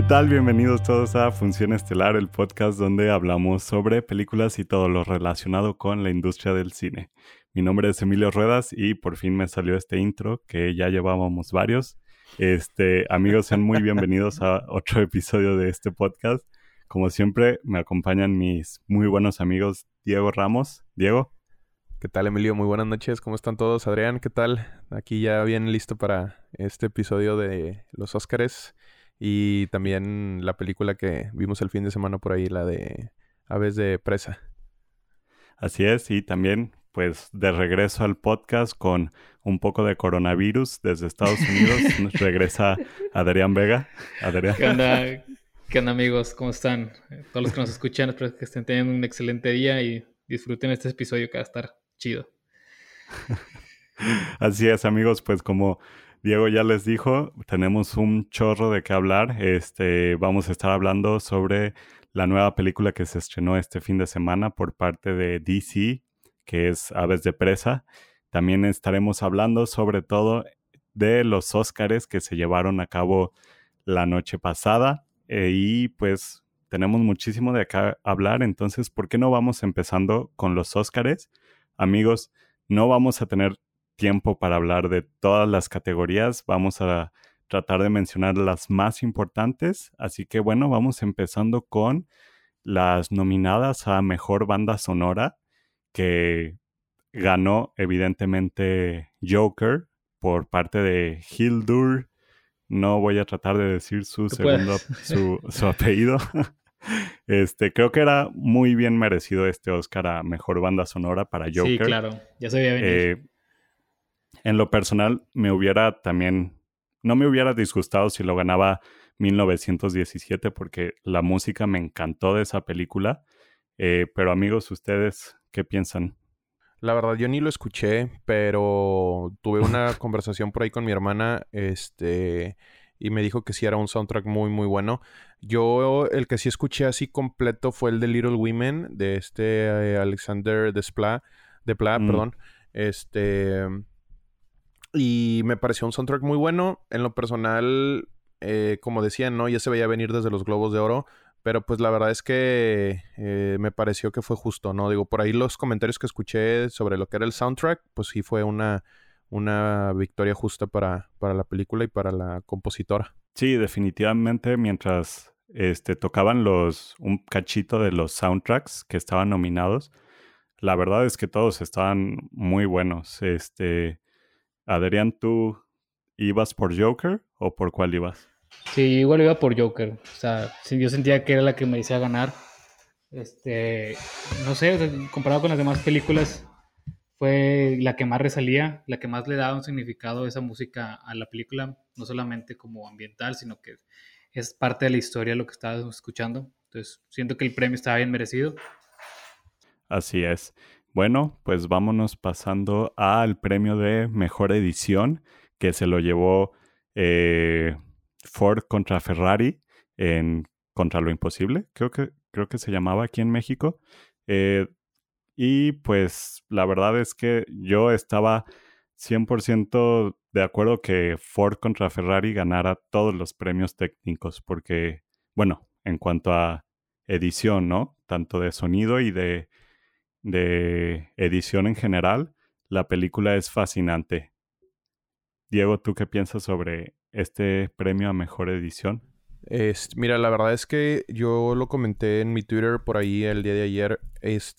¿Qué tal? Bienvenidos todos a Función Estelar, el podcast donde hablamos sobre películas y todo lo relacionado con la industria del cine. Mi nombre es Emilio Ruedas y por fin me salió este intro que ya llevábamos varios. Este, amigos, sean muy bienvenidos a otro episodio de este podcast. Como siempre, me acompañan mis muy buenos amigos Diego Ramos. Diego. ¿Qué tal, Emilio? Muy buenas noches. ¿Cómo están todos? Adrián, ¿qué tal? Aquí ya bien listo para este episodio de los Óscares y también la película que vimos el fin de semana por ahí, la de Aves de Presa. Así es, y también pues de regreso al podcast con un poco de coronavirus desde Estados Unidos. Nos regresa Adrián Vega. Adrián. ¿Qué onda? ¿Qué onda amigos? ¿Cómo están? Todos los que nos escuchan, espero que estén teniendo un excelente día y disfruten este episodio que va a estar chido. Así es, amigos, pues como Diego ya les dijo, tenemos un chorro de qué hablar. Este, vamos a estar hablando sobre la nueva película que se estrenó este fin de semana por parte de DC, que es Aves de Presa. También estaremos hablando sobre todo de los Óscares que se llevaron a cabo la noche pasada. Eh, y pues tenemos muchísimo de acá hablar, entonces, ¿por qué no vamos empezando con los Óscares? Amigos, no vamos a tener tiempo para hablar de todas las categorías, vamos a tratar de mencionar las más importantes, así que bueno, vamos empezando con las nominadas a Mejor Banda Sonora, que ganó evidentemente Joker por parte de Hildur. No voy a tratar de decir su segundo, su, su apellido. Este, creo que era muy bien merecido este Oscar a Mejor Banda Sonora para Joker. Sí, claro, ya se había venido. Eh, en lo personal, me hubiera también, no me hubiera disgustado si lo ganaba 1917 porque la música me encantó de esa película. Eh, pero amigos, ¿ustedes qué piensan? La verdad, yo ni lo escuché, pero tuve una conversación por ahí con mi hermana, este, y me dijo que sí era un soundtrack muy, muy bueno. Yo, el que sí escuché así completo fue el de Little Women, de este eh, Alexander Desplat, de Pla, mm. perdón. Este, y me pareció un soundtrack muy bueno. En lo personal, eh, como decían, ¿no? Ya se veía venir desde los Globos de Oro. Pero pues la verdad es que eh, me pareció que fue justo, ¿no? Digo, por ahí los comentarios que escuché sobre lo que era el soundtrack, pues sí fue una, una victoria justa para, para la película y para la compositora. Sí, definitivamente mientras este, tocaban los, un cachito de los soundtracks que estaban nominados, la verdad es que todos estaban muy buenos. Este, Adrián, ¿tú ibas por Joker o por cuál ibas? Sí, igual iba por Joker. O sea, yo sentía que era la que me decía ganar. Este, no sé, comparado con las demás películas, fue la que más resalía, la que más le daba un significado a esa música a la película, no solamente como ambiental, sino que es parte de la historia lo que estábamos escuchando. Entonces, siento que el premio estaba bien merecido. Así es. Bueno, pues vámonos pasando al premio de mejor edición que se lo llevó eh, Ford contra Ferrari en Contra lo Imposible, creo que, creo que se llamaba aquí en México. Eh, y pues la verdad es que yo estaba 100% de acuerdo que Ford contra Ferrari ganara todos los premios técnicos, porque, bueno, en cuanto a edición, ¿no? Tanto de sonido y de de edición en general, la película es fascinante. Diego, ¿tú qué piensas sobre este premio a mejor edición? mira, la verdad es que yo lo comenté en mi Twitter por ahí el día de ayer.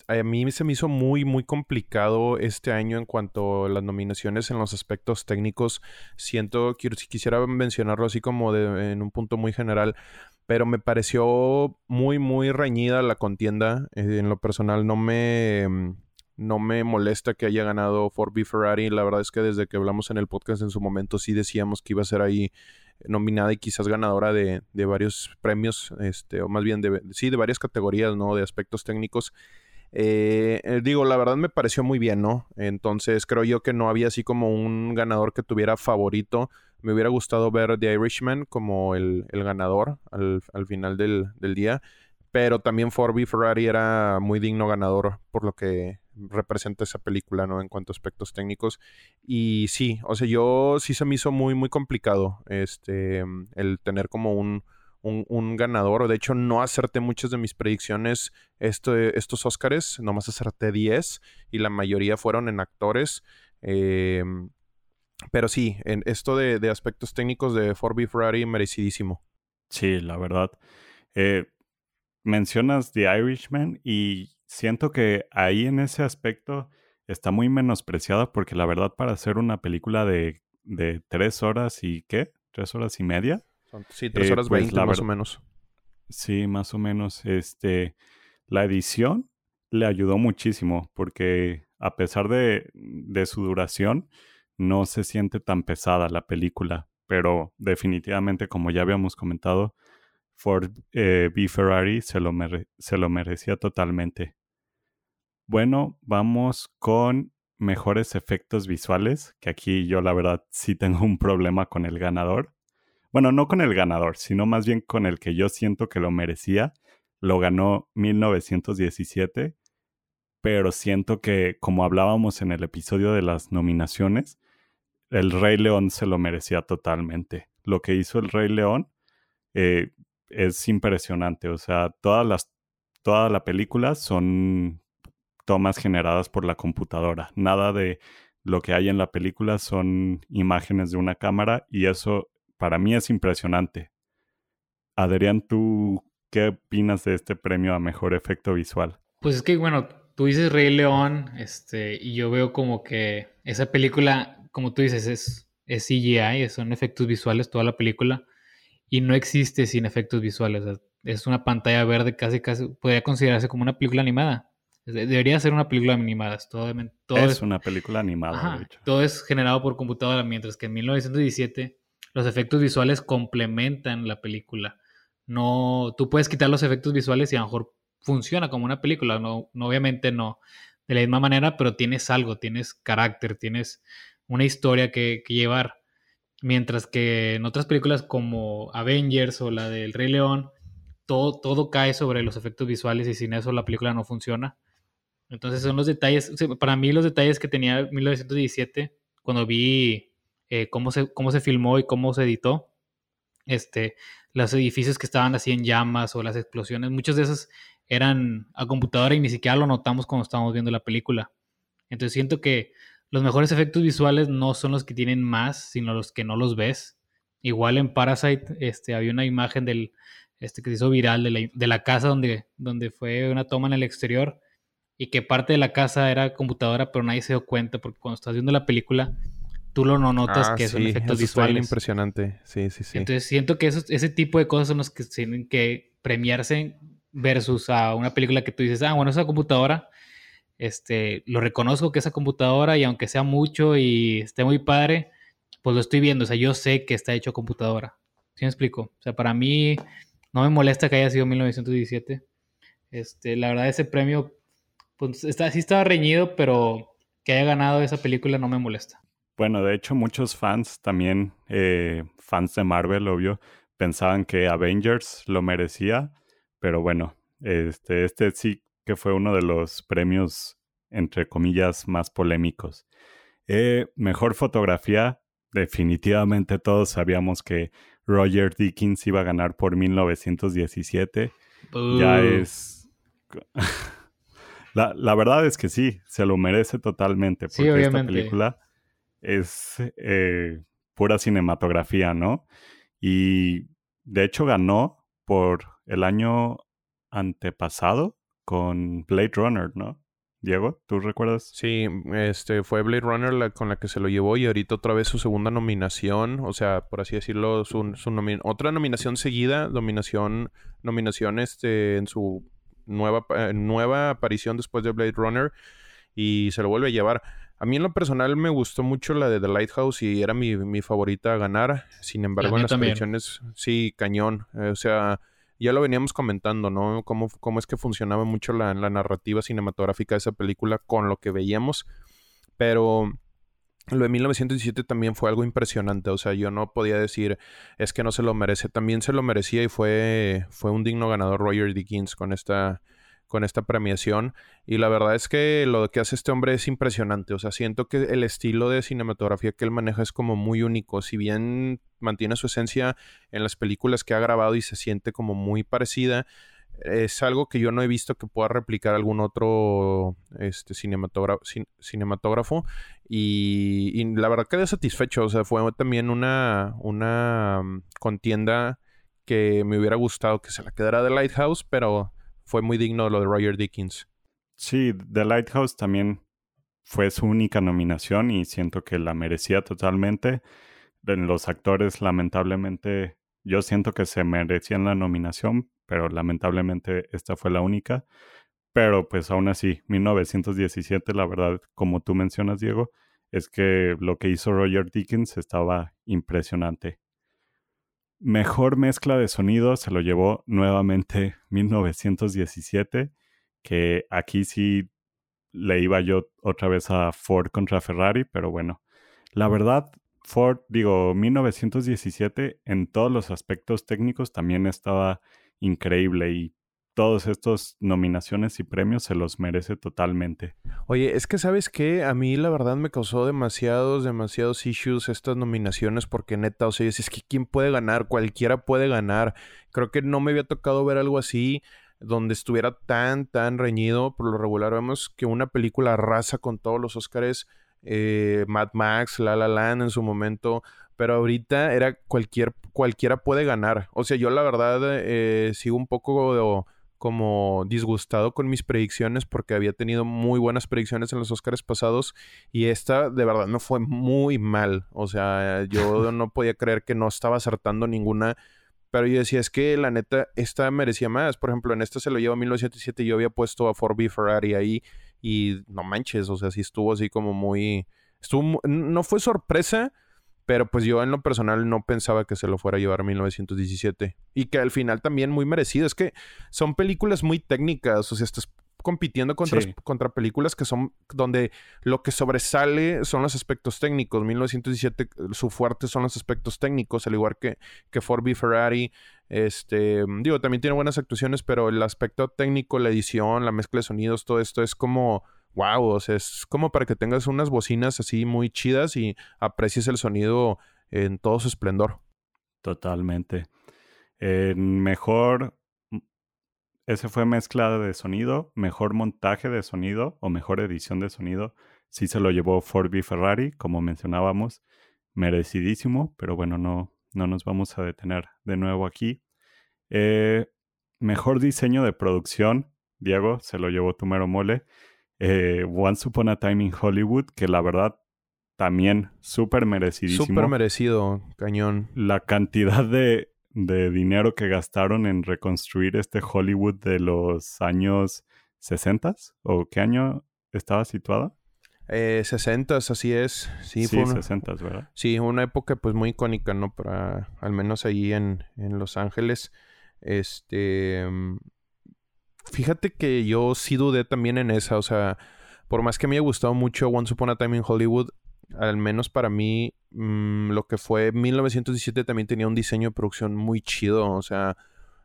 a mí se me hizo muy, muy complicado este año en cuanto a las nominaciones en los aspectos técnicos. Siento, quisiera mencionarlo así como en un punto muy general pero me pareció muy, muy reñida la contienda. Eh, en lo personal no me, mm, no me molesta que haya ganado Ford B Ferrari. La verdad es que desde que hablamos en el podcast en su momento sí decíamos que iba a ser ahí nominada y quizás ganadora de, de varios premios, este, o más bien de, sí, de varias categorías, ¿no? De aspectos técnicos. Eh, eh, digo, la verdad me pareció muy bien, ¿no? Entonces creo yo que no había así como un ganador que tuviera favorito. Me hubiera gustado ver The Irishman como el, ganador al, final del, día. Pero también Forby Ferrari era muy digno ganador por lo que representa esa película, ¿no? En cuanto a aspectos técnicos. Y sí, o sea, yo sí se me hizo muy, muy complicado este, el tener como un, un, ganador. O de hecho, no acerté muchas de mis predicciones estos Oscars. Nomás acerté 10 y la mayoría fueron en actores. Em, pero sí, en esto de, aspectos técnicos de Ford v Ferrari, merecidísimo. Sí, la verdad. Eh, mencionas The Irishman y siento que ahí en ese aspecto está muy menospreciada porque la verdad para hacer una película de, de tres horas y qué, tres horas y media. Sí, tres horas pues, veinte más o menos. Sí, más o menos. Este, la edición le ayudó muchísimo porque a pesar de, de su duración, no se siente tan pesada la película. Pero definitivamente, como ya habíamos comentado, Ford eh, B. Ferrari se lo, se lo merecía totalmente. Bueno, vamos con mejores efectos visuales, que aquí yo la verdad sí tengo un problema con el ganador. Bueno, no con el ganador, sino más bien con el que yo siento que lo merecía. Lo ganó 1917, pero siento que, como hablábamos en el episodio de las nominaciones, el Rey León se lo merecía totalmente. Lo que hizo el Rey León eh, es impresionante. O sea, todas las, toda la película son tomas generadas por la computadora. Nada de lo que hay en la película son imágenes de una cámara y eso para mí es impresionante. Adrián, ¿tú qué opinas de este premio a mejor efecto visual? Pues es que, bueno, tú dices Rey León, este, y yo veo como que esa película, como tú dices, es, es CGI, son efectos visuales toda la película, y no existe sin efectos visuales. es una pantalla verde, casi, casi, podría considerarse como una película animada. Debería ser una película animada. Todo, todo es, una película animada, de hecho. Todo es generado por computadora, mientras que en 1917 los efectos visuales complementan la película. No, tú puedes quitar los efectos visuales y a lo mejor funciona como una película. No, obviamente no de la misma manera, pero tienes algo, tienes carácter, tienes una historia que, que llevar. Mientras que en otras películas como Avengers o la del Rey León, todo, todo cae sobre los efectos visuales y sin eso la película no funciona. Entonces son los detalles, para mí los detalles que tenía 1917, cuando vi eh, cómo, se, cómo se filmó y cómo se editó, este, los edificios que estaban así en llamas o las explosiones, muchas de esas eran a computadora y ni siquiera lo notamos cuando estábamos viendo la película. Entonces siento que los mejores efectos visuales no son los que tienen más, sino los que no los ves. Igual en Parasite este, había una imagen del, este, que se hizo viral de la, de la casa donde, donde fue una toma en el exterior y que parte de la casa era computadora, pero nadie se dio cuenta porque cuando estás viendo la película, tú lo no notas ah, que son efectos eso visuales. impresionante, sí, sí, sí. Entonces siento que ese tipo de cosas son los que tienen que premiarse versus a una película que tú dices, ah, bueno, esa computadora, este, lo reconozco que esa computadora y aunque sea mucho y esté muy padre, pues lo estoy viendo, o sea, yo sé que está hecho computadora. ¿Sí me explico? O sea, para mí no me molesta que haya sido 1917. Este, la verdad, ese premio pues está, sí estaba reñido, pero que haya ganado esa película no me molesta. Bueno, de hecho muchos fans también, eh, fans de Marvel, obvio, pensaban que Avengers lo merecía, pero bueno, este, este sí que fue uno de los premios, entre comillas, más polémicos. Eh, mejor fotografía, definitivamente todos sabíamos que Roger Dickens iba a ganar por 1917. Ya es... La, la, verdad es que sí, se lo merece totalmente, porque esta película es eh, pura cinematografía, ¿no? Y de hecho ganó por el año antepasado con Blade Runner, ¿no? Diego, ¿tú recuerdas? Sí, este fue Blade Runner la, con la que se lo llevó y ahorita otra vez su segunda nominación, o sea, por así decirlo, su, su otra nominación seguida, nominación, nominación este, en su nueva, eh, nueva aparición después de Blade Runner y se lo vuelve a llevar. A mí en lo personal me gustó mucho la de The Lighthouse y era mi, favorita a ganar. Sin embargo, en las predicciones, sí, cañón. Eh, o sea, ya lo veníamos comentando, ¿no? Cómo, cómo es que funcionaba mucho la, la, narrativa cinematográfica de esa película con lo que veíamos. Pero lo de 1917 también fue algo impresionante, o sea, yo no podía decir es que no se lo merece, también se lo merecía y fue, fue un digno ganador Roger Dickens con esta, con esta premiación. Y la verdad es que lo que hace este hombre es impresionante. O sea, siento que el estilo de cinematografía que él maneja es como muy único. Si bien mantiene su esencia en las películas que ha grabado y se siente como muy parecida, es algo que yo no he visto que pueda replicar algún otro este, cinematógrafo. Y, la verdad quedé satisfecho. O sea, fue también una, una mm, contienda que me hubiera gustado que se la quedara de Lighthouse, pero fue muy digno lo de Roger Dickens. Sí, The Lighthouse también fue su única nominación y siento que la merecía totalmente. En los actores, lamentablemente, yo siento que se merecían la nominación, pero lamentablemente esta fue la única. Pero pues aún así, 1917, la verdad, como tú mencionas, Diego, es que lo que hizo Roger Dickens estaba impresionante. Mejor mezcla de sonido se lo llevó nuevamente 1917, que aquí sí le iba yo otra vez a Ford contra Ferrari, pero bueno, la verdad, Ford, digo, 1917 en todos los aspectos técnicos también estaba increíble y todos estos nominaciones y premios se los merece totalmente. Oye, es que sabes que a mí la verdad me causó demasiados, demasiados issues estas nominaciones porque neta, o sea, es que quién puede ganar, cualquiera puede ganar. Creo que no me había tocado ver algo así donde estuviera tan, tan reñido. Por lo regular vemos que una película arrasa con todos los Oscars. Eh, Mad Max, La La Land en su momento, pero ahorita era cualquier, cualquiera puede ganar. O sea, yo la verdad eh, sigo un poco como disgustado con mis predicciones porque había tenido muy buenas predicciones en los Oscars pasados y esta de verdad me fue muy mal. O sea, yo no podía creer que no estaba acertando ninguna. Pero yo decía, es que la neta, esta merecía más. Por ejemplo, en esta se lo llevo a 1907 y yo había puesto a Ford B Ferrari ahí y no manches, o sea, sí estuvo así como muy... Estuvo, no fue sorpresa, pero pues yo en lo personal no pensaba que se lo fuera a llevar 1917. Y que al final también muy merecido. Es que son películas muy técnicas. O sea, estás compitiendo contra, contra películas que son donde lo que sobresale son los aspectos técnicos. 1917, su fuerte son los aspectos técnicos, al igual que, que Ford B. Ferrari. Este, digo, también tiene buenas actuaciones, pero el aspecto técnico, la edición, la mezcla de sonidos, todo esto es como wow, o sea, es como para que tengas unas bocinas así muy chidas y aprecies el sonido en todo su esplendor. Totalmente. mejor, ese fue mezcla de sonido, mejor montaje de sonido o mejor edición de sonido. Sí se lo llevó Ford B Ferrari, como mencionábamos, merecidísimo, pero bueno, no, no nos vamos a detener de nuevo aquí. Eh, mejor diseño de producción, Diego, se lo llevó Tumero Mole eh, Once Upon a Time in Hollywood, que la verdad también súper merecidísimo. Súper merecido, cañón. La cantidad de, de, dinero que gastaron en reconstruir este Hollywood de los años 60 o qué año estaba situada? Eh, 60, así es. Sí, sí 60, ¿verdad? Sí, una época pues muy icónica, ¿no? Para, al menos ahí en, en Los Ángeles. Este, Fíjate que yo sí dudé también en esa, o sea, por más que me haya gustado mucho Once Upon a Time in Hollywood, al menos para mí, mm, lo que fue 1917 también tenía un diseño de producción muy chido, o sea,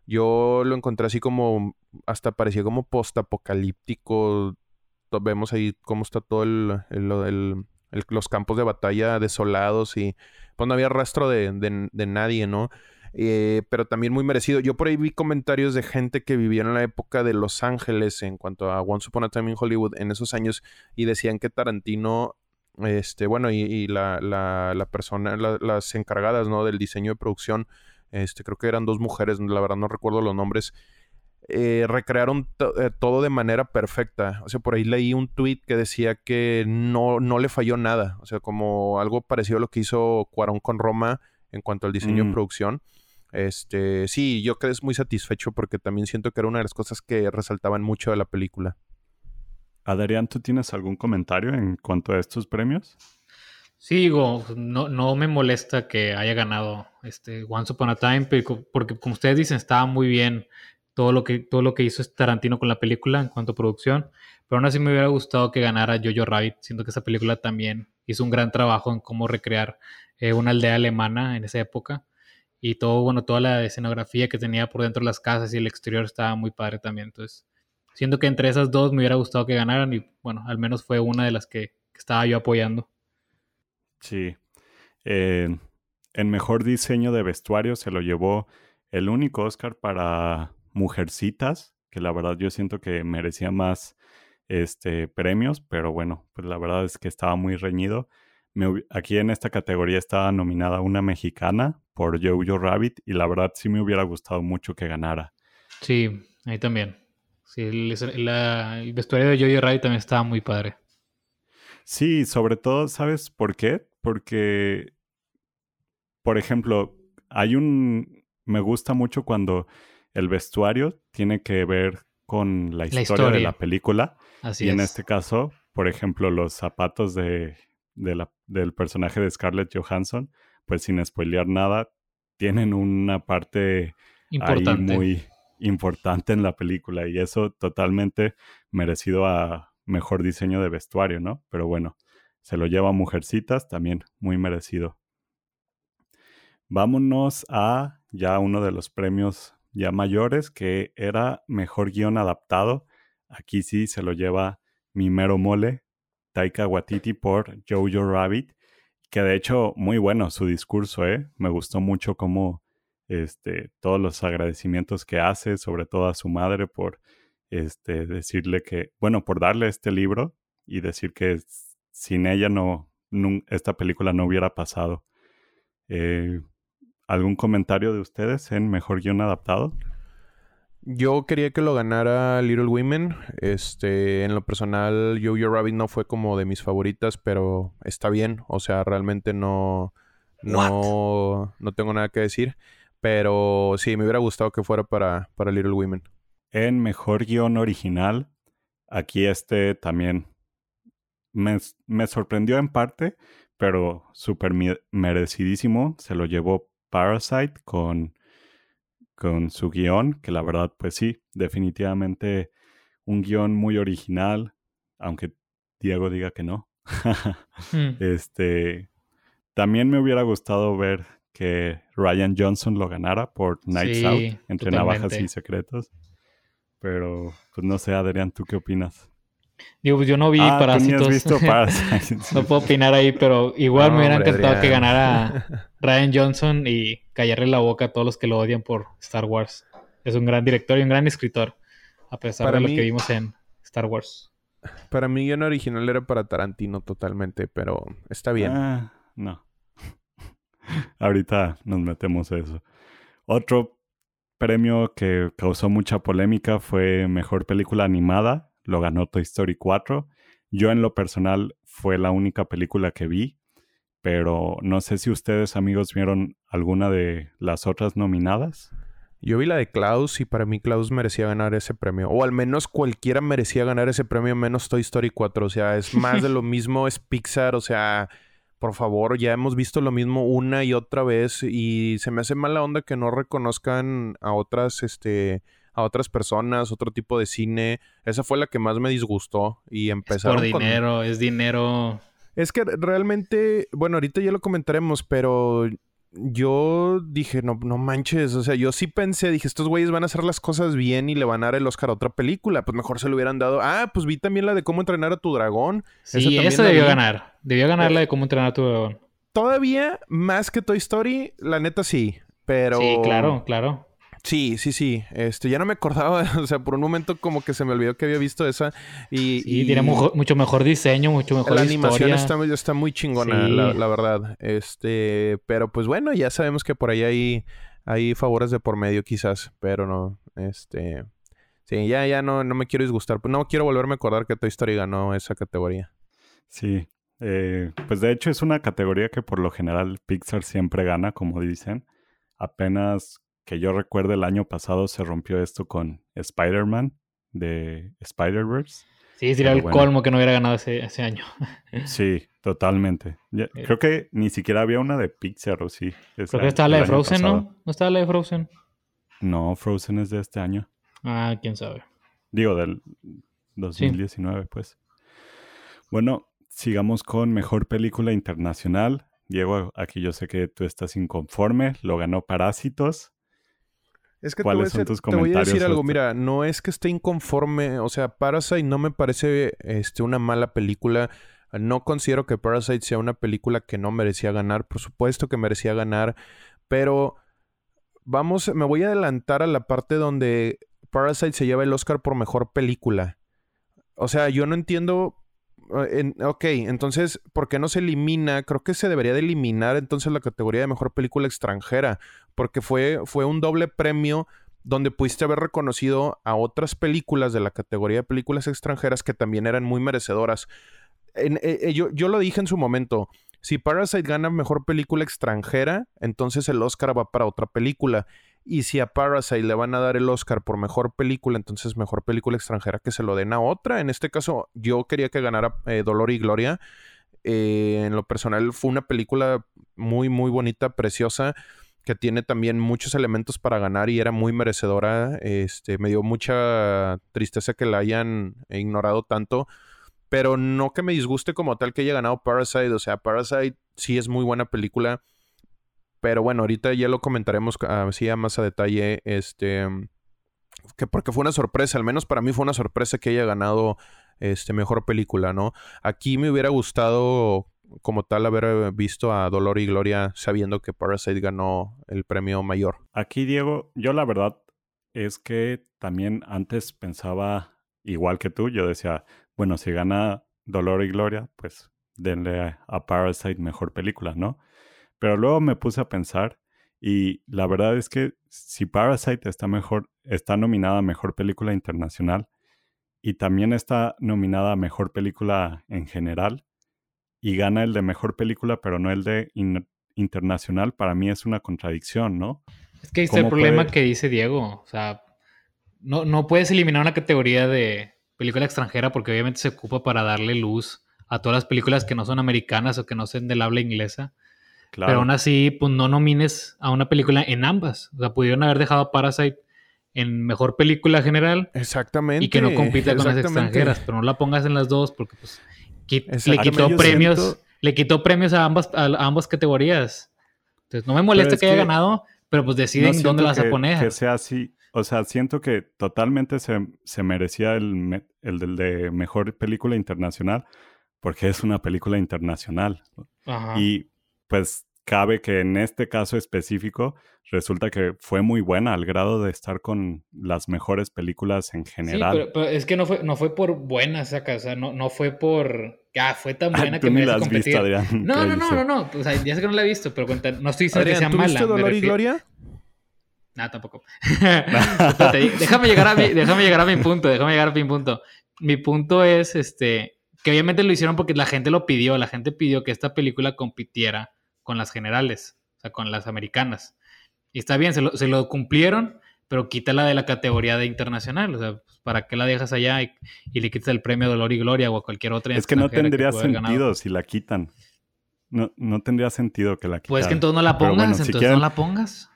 yo lo encontré así como, hasta parecía como post-apocalíptico, vemos ahí cómo está todo el, los campos de batalla desolados y pues no había rastro de, de nadie, ¿no? Eh, pero también muy merecido. Yo por ahí vi comentarios de gente que vivía en la época de Los Ángeles en cuanto a Once Upon a Time in Hollywood en esos años y decían que Tarantino, este, bueno, y, la, la, persona, las encargadas, ¿no? Del diseño de producción, este, creo que eran dos mujeres, la verdad no recuerdo los nombres, eh, recrearon eh, todo de manera perfecta. O sea, por ahí leí un tweet que decía que no, no le falló nada. O sea, como algo parecido a lo que hizo Cuarón con Roma en cuanto al diseño de mm. producción. Este, sí, yo quedé muy satisfecho porque también siento que era una de las cosas que resaltaban mucho de la película. Adrián, ¿tú tienes algún comentario en cuanto a estos premios? Sí, digo, no, no me molesta que haya ganado este Once Upon a Time, porque como ustedes dicen, estaba muy bien todo lo que, todo lo que hizo Tarantino con la película en cuanto a producción, pero aún así me hubiera gustado que ganara Jojo Rabbit, siento que esa película también hizo un gran trabajo en cómo recrear eh, una aldea alemana en esa época y todo, bueno, toda la escenografía que tenía por dentro de las casas y el exterior estaba muy padre también. Entonces, siento que entre esas dos me hubiera gustado que ganaran y bueno, al menos fue una de las que, estaba yo apoyando. Sí. Eh, en mejor diseño de vestuario se lo llevó el único Oscar para Mujercitas, que la verdad yo siento que merecía más este, premios, pero bueno, pues la verdad es que estaba muy reñido. aquí en esta categoría estaba nominada una mexicana por Jojo Rabbit y la verdad sí me hubiera gustado mucho que ganara. Sí, ahí también. Sí, el, vestuario de Jojo Rabbit también estaba muy padre. Sí, sobre todo, ¿sabes por qué? Porque, por ejemplo, hay un... Me gusta mucho cuando el vestuario tiene que ver con la historia, de la película. Así y en este caso, por ejemplo, los zapatos de, la, del personaje de Scarlett Johansson, pues sin spoilear nada, tienen una parte ahí muy importante en la película y eso totalmente merecido a mejor diseño de vestuario, ¿no? Pero bueno, se lo lleva Mujercitas, también muy merecido. Vámonos a ya uno de los premios ya mayores, que era mejor guion adaptado. Aquí sí se lo lleva mi mero mole, Taika Waititi por Jojo Rabbit, que de hecho muy bueno su discurso, ¿eh? Me gustó mucho cómo este, todos los agradecimientos que hace, sobre todo a su madre por este, decirle que, bueno, por darle este libro y decir que sin ella no, esta película no hubiera pasado. Eh, ¿Algún comentario de ustedes en Mejor Guión Adaptado? Yo quería que lo ganara Little Women. Este, en lo personal, Yo Yo Rabbit no fue como de mis favoritas, pero está bien. O sea, realmente no, no, no tengo nada que decir. Pero sí, me hubiera gustado que fuera para, para Little Women. En Mejor Guión Original, aquí este también me, me sorprendió en parte, pero súper merecidísimo. Se lo llevó Parasite con, con su guion, que la verdad, pues sí, definitivamente un guion muy original, aunque Diego diga que no. Este, también me hubiera gustado ver que Ryan Johnson lo ganara por Nights Out, entre navajas y secretos. Pero, pues no sé, Adrián, ¿tú qué opinas? Digo, pues yo no vi ah, Parásitos. Visto no puedo opinar ahí, pero igual me hubiera encantado que ganara Ryan Johnson y callarle la boca a todos los que lo odian por Star Wars. Es un gran director y un gran escritor, a pesar de lo que vimos en Star Wars. Para mí, en original era para Tarantino totalmente, pero está bien. Ah, no. Ahorita nos metemos a eso. Otro premio que causó mucha polémica fue Mejor Película Animada lo ganó Toy Story 4. Yo en lo personal fue la única película que vi, pero no sé si ustedes amigos vieron alguna de las otras nominadas. Yo vi la de Klaus y para mí Klaus merecía ganar ese premio. O al menos cualquiera merecía ganar ese premio menos Toy Story 4. O sea, es más de lo mismo, es Pixar. O sea, por favor, ya hemos visto lo mismo una y otra vez y se me hace mala onda que no reconozcan a otras, este, a otras personas, otro tipo de cine. Esa fue la que más me disgustó y empezaron es por dinero, es dinero. Es que realmente, bueno, ahorita ya lo comentaremos, pero yo dije, no, no manches, o sea, yo sí pensé, dije, estos güeyes van a hacer las cosas bien y le van a dar el Oscar a otra película, pues mejor se lo hubieran dado. Ah, pues vi también la de cómo entrenar a tu dragón. Sí, esa, debió ganar, debió ganar la de cómo entrenar a tu dragón. Todavía más que Toy Story, la neta sí, pero... Sí, claro, claro. Sí, sí, sí. Este, ya no me acordaba, o sea, por un momento como que se me olvidó que había visto esa y... Sí, tiene mucho mejor diseño, mucho mejor La animación está, está, muy chingona, la, verdad. Este, pero pues bueno, ya sabemos que por ahí hay, hay favores de por medio quizás, pero no, este... Sí, ya, ya no, no me quiero disgustar. No quiero volverme a acordar que Toy Story ganó esa categoría. Sí, eh, pues de hecho es una categoría que por lo general Pixar siempre gana, como dicen. Apenas que yo recuerdo el año pasado se rompió esto con Spider-Man de Spider-Verse. Sí, sería el colmo que no hubiera ganado ese, año. sí, totalmente. Eh. creo que ni siquiera había una de Pixar, ¿o sí? Creo que estaba la de Frozen, ¿no? ¿No estaba la de Frozen? No, Frozen es de este año. Ah, quién sabe. Digo, del 2019, pues. Bueno, sigamos con Mejor Película Internacional. Diego, aquí yo sé que tú estás inconforme. Lo ganó Parásitos. Es que ¿Cuáles te voy, a son tus te voy a comentarios? decir algo, mira, no es que esté inconforme, o sea, Parasite no me parece este, una mala película. No considero que Parasite sea una película que no merecía ganar, por supuesto que merecía ganar, pero vamos, me voy a adelantar a la parte donde Parasite se lleva el Oscar por mejor película. O sea, yo no entiendo. eh, en- ok, entonces, ¿por qué no se elimina? Creo que se debería de eliminar entonces la categoría de mejor película extranjera, porque fue, fue un doble premio donde pudiste haber reconocido a otras películas de la categoría de películas extranjeras que también eran muy merecedoras. Eh, eh, yo, yo lo dije en su momento. Si Parasite gana mejor película extranjera, entonces el Oscar va para otra película. Y si a Parasite le van a dar el Oscar por mejor película, entonces mejor película extranjera que se lo den a otra. En este caso, yo quería que ganara eh, Dolor y Gloria. En lo personal, fue una película muy, muy bonita, preciosa, que tiene también muchos elementos para ganar y era muy merecedora. Este, me dio mucha tristeza que la hayan ignorado tanto. Pero no que me disguste como tal que haya ganado Parasite. O sea, Parasite sí es muy buena película. Pero bueno, ahorita ya lo comentaremos así a más a detalle. Este. Que porque fue una sorpresa, al menos para mí fue una sorpresa que haya ganado este mejor película, ¿no? Aquí me hubiera gustado como tal haber visto a Dolor y Gloria sabiendo que Parasite ganó el premio mayor. Aquí, Diego, yo la verdad es que también antes pensaba igual que tú. Yo decía, bueno, si gana Dolor y Gloria, pues denle a Parasite mejor película, ¿no? Pero luego me puse a pensar y la verdad es que si Parasite está mejor, está nominada a mejor película internacional y también está nominada a mejor película en general y gana el de mejor película, pero no el de in- internacional, para mí es una contradicción, ¿no? Es que ahí está el ¿Cómo problema puede- que dice Diego. O sea, no, no puedes eliminar una categoría de película extranjera porque obviamente se ocupa para darle luz a todas las películas que no son americanas o que no son del habla inglesa. Claro. Pero aún así, pues no nomines a una película en ambas. O sea, pudieron haber dejado a Parasite en mejor película general Exactamente. y que no compita con las extranjeras, pero no la pongas en las dos porque pues qui- le quitó premios, siento- le quitó premios a ambas a, a ambas categorías. Entonces no me molesta es que haya que ganado, pero pues No deciden siento dónde la vas que, a poner. Que sea así. O sea, siento que totalmente se, se merecía el, el de mejor película internacional porque es una película internacional. Ajá. Y pues cabe que en este caso específico resulta que fue muy buena al grado de estar con las mejores películas en Sí, general. pero, pero es que no fue, no fue por buena saca, o sea, no, no fue por. Ah, fue tan Ah, buena tú que merece la has competir. visto, Adrián. no, ¿qué no, no, no, no. O sea, ya sé que no la he visto, pero cuenta, no estoy diciendo que sea Adrián, ¿tú mala. viste me Dolor y Gloria? Nah, tampoco. Espérate, déjame llegar a mi, déjame llegar a mi punto, déjame llegar a mi punto. Mi punto es este que obviamente lo hicieron porque la gente lo pidió, la gente pidió que esta película compitiera con las generales, o sea, con las americanas. Y está bien, se lo, se lo cumplieron, pero quítala de la categoría de internacional, o sea, pues, ¿para qué la dejas allá y, y le quitas el premio Dolor y Gloria o a cualquier otra Es que no tendría sentido si la quitan. No, no tendría sentido que la quitaran. Pues que entonces no la pongas, bueno, si entonces quieren- no la pongas.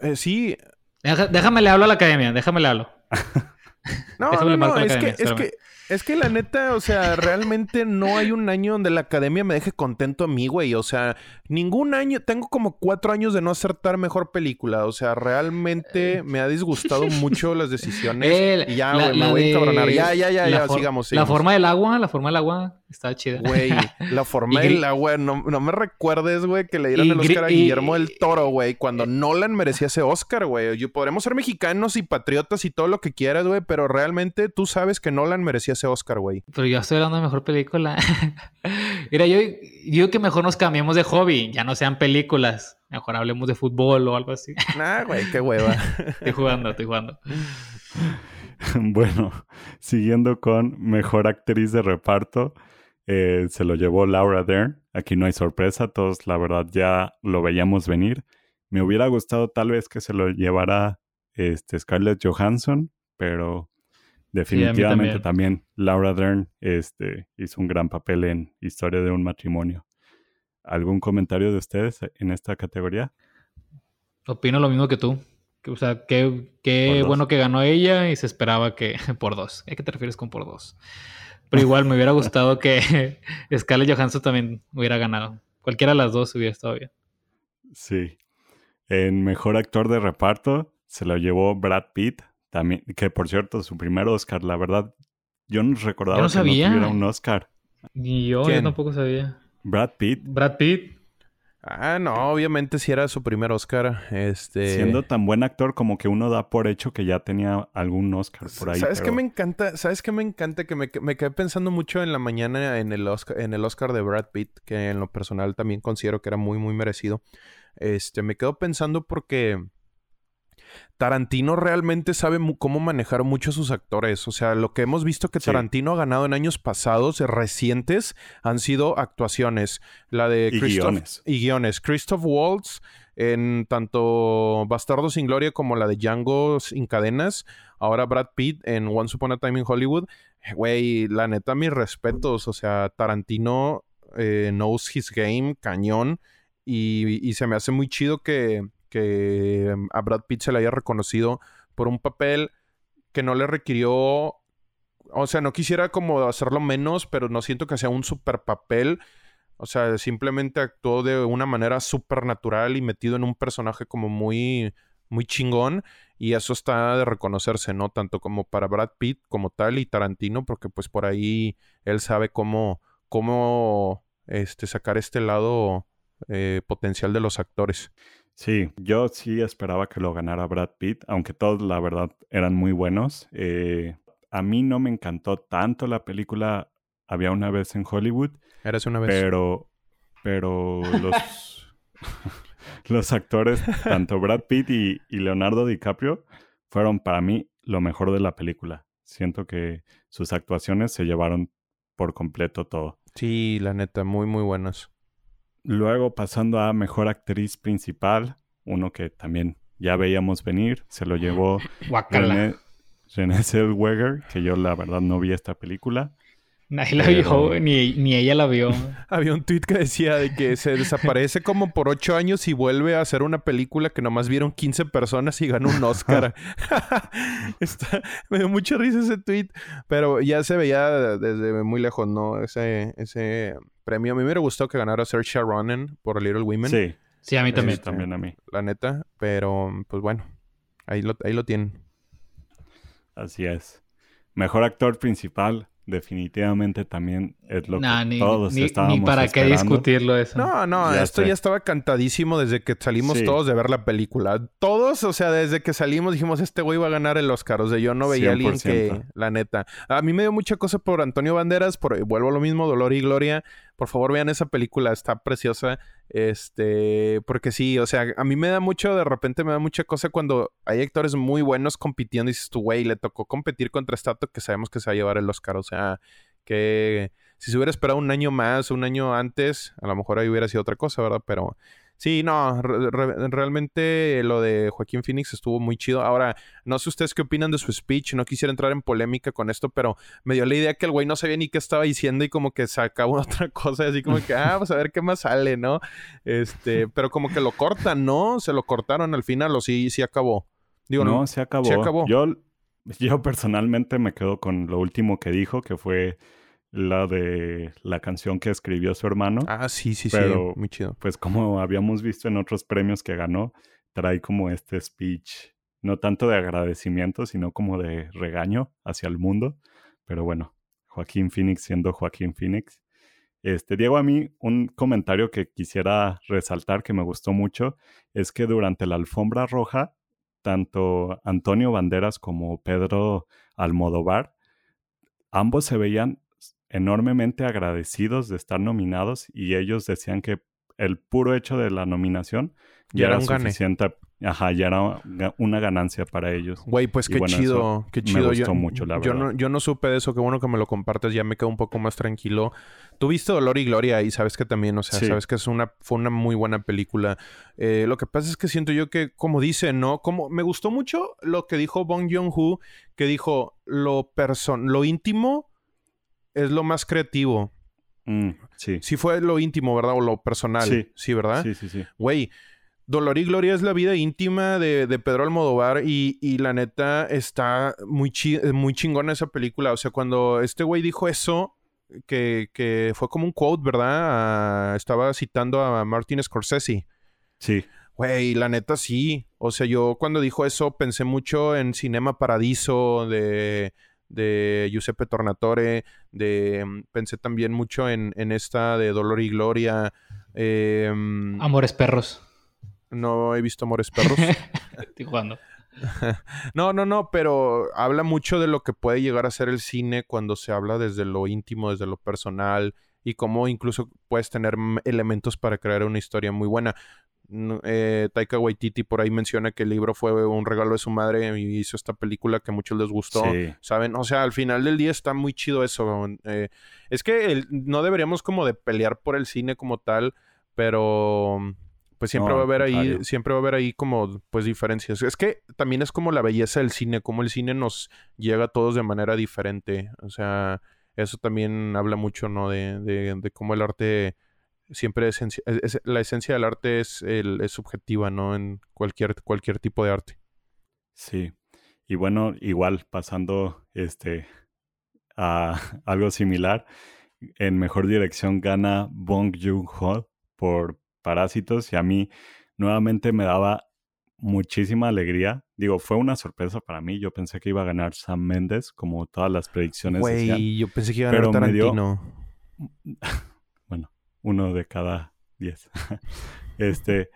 Eh, sí. Deja- déjame le hablo a la academia, déjame le hablo. No, Déjame no, no. Es que, es, que, es que la neta, o sea, realmente no hay un año donde la academia me deje contento a mí, güey. O sea, ningún año, tengo como cuatro años de no acertar mejor película. O sea, realmente me ha disgustado mucho las decisiones. Eh, y ya, la- güey, la me voy a de- encabronar. Ya, ya, ya, la ya, for- sigamos, La sigamos. forma del agua, la forma del agua está chida. Güey, la forma del agua, no, no me recuerdes, güey, que le dieron el Oscar a y- Guillermo del Toro, güey, cuando Nolan merecía ese Oscar, güey. Yo- Podremos ser mexicanos y patriotas y todo lo que quieras, güey, pero realmente tú sabes que Nolan merecía ese Oscar, güey. Pero yo estoy hablando de mejor película. Mira, yo yo digo que mejor nos cambiemos de hobby, ya no sean películas. Mejor hablemos de fútbol o algo así. Nah, güey, qué hueva. Estoy jugando, estoy jugando. Bueno, siguiendo con mejor actriz de reparto, eh, se lo llevó Laura Dern. Aquí no hay sorpresa, todos la verdad ya lo veíamos venir. Me hubiera gustado tal vez que se lo llevara este, Scarlett Johansson, pero definitivamente también. también. Laura Dern este, hizo un gran papel en Historia de un matrimonio. ¿Algún comentario de ustedes en esta categoría? Opino lo mismo que tú. O sea, qué, qué bueno que ganó ella y se esperaba que por dos. ¿A qué te refieres con por dos? Pero igual me hubiera gustado que Scarlett Johansson también hubiera ganado. Cualquiera de las dos hubiera estado bien. Sí. En mejor actor de reparto, se lo llevó Brad Pitt, también, que por cierto, su primer Oscar, la verdad, yo no recordaba Yo no que no tuviera un Oscar. Ni yo, ¿Quién? yo tampoco sabía. Brad Pitt, Brad Pitt. Ah, no, obviamente si era su primer Oscar. Este. siendo tan buen actor como que uno da por hecho que ya tenía algún Oscar por ahí. ¿Sabes qué pero- me encanta? ¿Sabes qué me encanta? Que me, me quedé pensando mucho en la mañana en el, Oscar, en el Oscar de Brad Pitt, que en lo personal también considero que era muy, muy merecido. Este, me quedo pensando porque Tarantino realmente sabe cómo manejar mucho a sus actores. O sea, lo que hemos visto que Sí. Tarantino ha ganado en años pasados, eh, recientes, han sido actuaciones. La de Y Christoph- guiones. Y guiones. Christoph Waltz en tanto Bastardo sin Gloria como la de Django sin cadenas. Ahora Brad Pitt en Once Upon a Time in Hollywood. Güey, la neta, mis respetos. O sea, Tarantino eh, knows his game, cañón. Y, y se me hace muy chido que, que a Brad Pitt se le haya reconocido por un papel que no le requirió. O sea, no quisiera como hacerlo menos, pero no siento que sea un super papel. O sea, simplemente actuó de una manera súper natural y metido en un personaje como muy, muy chingón. Y eso está de reconocerse, ¿no? Tanto como para Brad Pitt como tal y Tarantino, porque pues por ahí él sabe cómo, cómo este, sacar este lado eh, potencial de los actores. Sí, yo sí esperaba que lo ganara Brad Pitt, aunque todos la verdad eran muy buenos. Eh, a mí no me encantó tanto la película Había una vez en Hollywood, Eres una vez. pero, pero los, los actores, tanto Brad Pitt y, y Leonardo DiCaprio, fueron para mí lo mejor de la película. Siento que sus actuaciones se llevaron por completo todo. Sí, la neta, muy, muy buenas. Luego pasando a mejor actriz principal, uno que también ya veíamos venir, se lo llevó. René, René Zellweger, que yo la verdad no vi esta película. Nadie la Pero- vio, güey, ni, ni ella la vio. Había un tweet que decía de que se desaparece como por ocho años y vuelve a hacer una película que nomás vieron 15 personas y ganó un Oscar. Está- me dio mucha risa ese tweet, pero ya se veía desde muy lejos, ¿no? Ese, ese premio. A mí me hubiera gustado que ganara Saoirse Ronan por Little Women, Sí, Sí, a mí también. también a mí. la neta, pero pues bueno, ahí lo, ahí lo tienen. Así es. Mejor actor principal, definitivamente también es lo Nah, que ni, todos ni- estábamos ni para qué esperando. discutirlo eso. No, no, Ya esto sé. ya estaba cantadísimo desde que salimos Sí. todos de ver la película. Todos, o sea, desde que salimos dijimos, este güey va a ganar el Oscar. O sea, yo no veía a alguien que, 100%. la neta. A mí me dio mucha cosa por Antonio Banderas, por, vuelvo a lo mismo, Dolor y Gloria. Por favor, vean esa película, está preciosa. Este, porque sí, o sea, a mí me da mucho, de repente me da mucha cosa cuando hay actores muy buenos compitiendo y dices tú, güey, le tocó competir contra Stato que sabemos que se va a llevar el Oscar. O sea, que si se hubiera esperado un año más, un año antes, a lo mejor ahí hubiera sido otra cosa, ¿verdad? Pero sí, no, re- re- realmente lo de Joaquín Phoenix estuvo muy chido. Ahora, no sé ustedes qué opinan de su speech, no quisiera entrar en polémica con esto, pero me dio la idea que el güey no sabía ni qué estaba diciendo y como que sacaba otra cosa, así como que, ah, pues a ver qué más sale, ¿no? Este, pero como que lo cortan, ¿no? Se lo cortaron al final o sí, sí acabó. Digo, no, se acabó. se acabó. Yo, yo personalmente me quedo con lo último que dijo, que fue la de la canción que escribió su hermano. Ah, sí, sí, Pero- sí, muy chido. Pues como habíamos visto en otros premios que ganó, trae como este speech, no tanto de agradecimiento, sino como de regaño hacia el mundo. Pero bueno, Joaquín Phoenix siendo Joaquín Phoenix. Este, Diego, a mí un comentario que quisiera resaltar que me gustó mucho es que durante la alfombra roja, tanto Antonio Banderas como Pedro Almodóvar, ambos se veían enormemente agradecidos de estar nominados y ellos decían que el puro hecho de la nominación Ya ya era gane. suficiente, ajá, ya era una ganancia para ellos. Güey, pues qué bueno, chido, qué me chido. gustó yo, mucho, la yo verdad. no, yo no supe de eso, qué bueno que me lo compartes, ya me quedo un poco más tranquilo. Tuviste Dolor y Gloria y sabes que también, o sea, Sí. sabes que es una, fue una muy buena película. Eh, lo que pasa es que siento yo que, como dice, ¿no? Como, me gustó mucho lo que dijo Bong Joon-ho, que dijo, lo, person lo íntimo es lo más creativo. Mm, sí, Sí fue lo íntimo, ¿verdad? O lo personal. Sí. Sí, ¿verdad? sí, sí, sí. Güey, Dolor y Gloria es la vida íntima de, de Pedro Almodóvar y, y la neta está muy, chi- muy chingona esa película. O sea, cuando este güey dijo eso, que, que fue como un quote, ¿verdad? Estaba citando a Martin Scorsese. Sí, Güey, la neta sí. O sea, yo cuando dijo eso pensé mucho en Cinema Paradiso de, de Giuseppe Tornatore. De, mm, pensé también mucho en, en esta de Dolor y Gloria. Eh, Amores Perros. No he visto Amores Perros. Estoy jugando. no, no, no, pero habla mucho de lo que puede llegar a ser el cine cuando se habla desde lo íntimo, desde lo personal y cómo incluso puedes tener elementos para crear una historia muy buena. Eh, Taika Waititi por ahí menciona que el libro fue un regalo de su madre y hizo esta película que a muchos les gustó, ¿saben? O sea, al final del día está muy chido eso. Eh, es que no deberíamos como de pelear por el cine como tal, pero pues siempre va a haber ahí, siempre va a haber ahí como pues diferencias. Es que también es como la belleza del cine, como el cine nos llega a todos de manera diferente. O sea, eso también habla mucho, ¿no? De, de, cómo el arte siempre es, la esencia del arte es, el, es subjetiva, ¿no? En cualquier, cualquier tipo de arte. Sí. Y bueno, igual pasando este a algo similar, en mejor dirección gana Bong Joon-ho por Parásitos y a mí nuevamente me daba muchísima alegría. Digo, fue una sorpresa para mí. Yo pensé que iba a ganar Sam Mendes, como todas las predicciones Güey, yo pensé que iba a ganar Tarantino. uno de cada diez. este,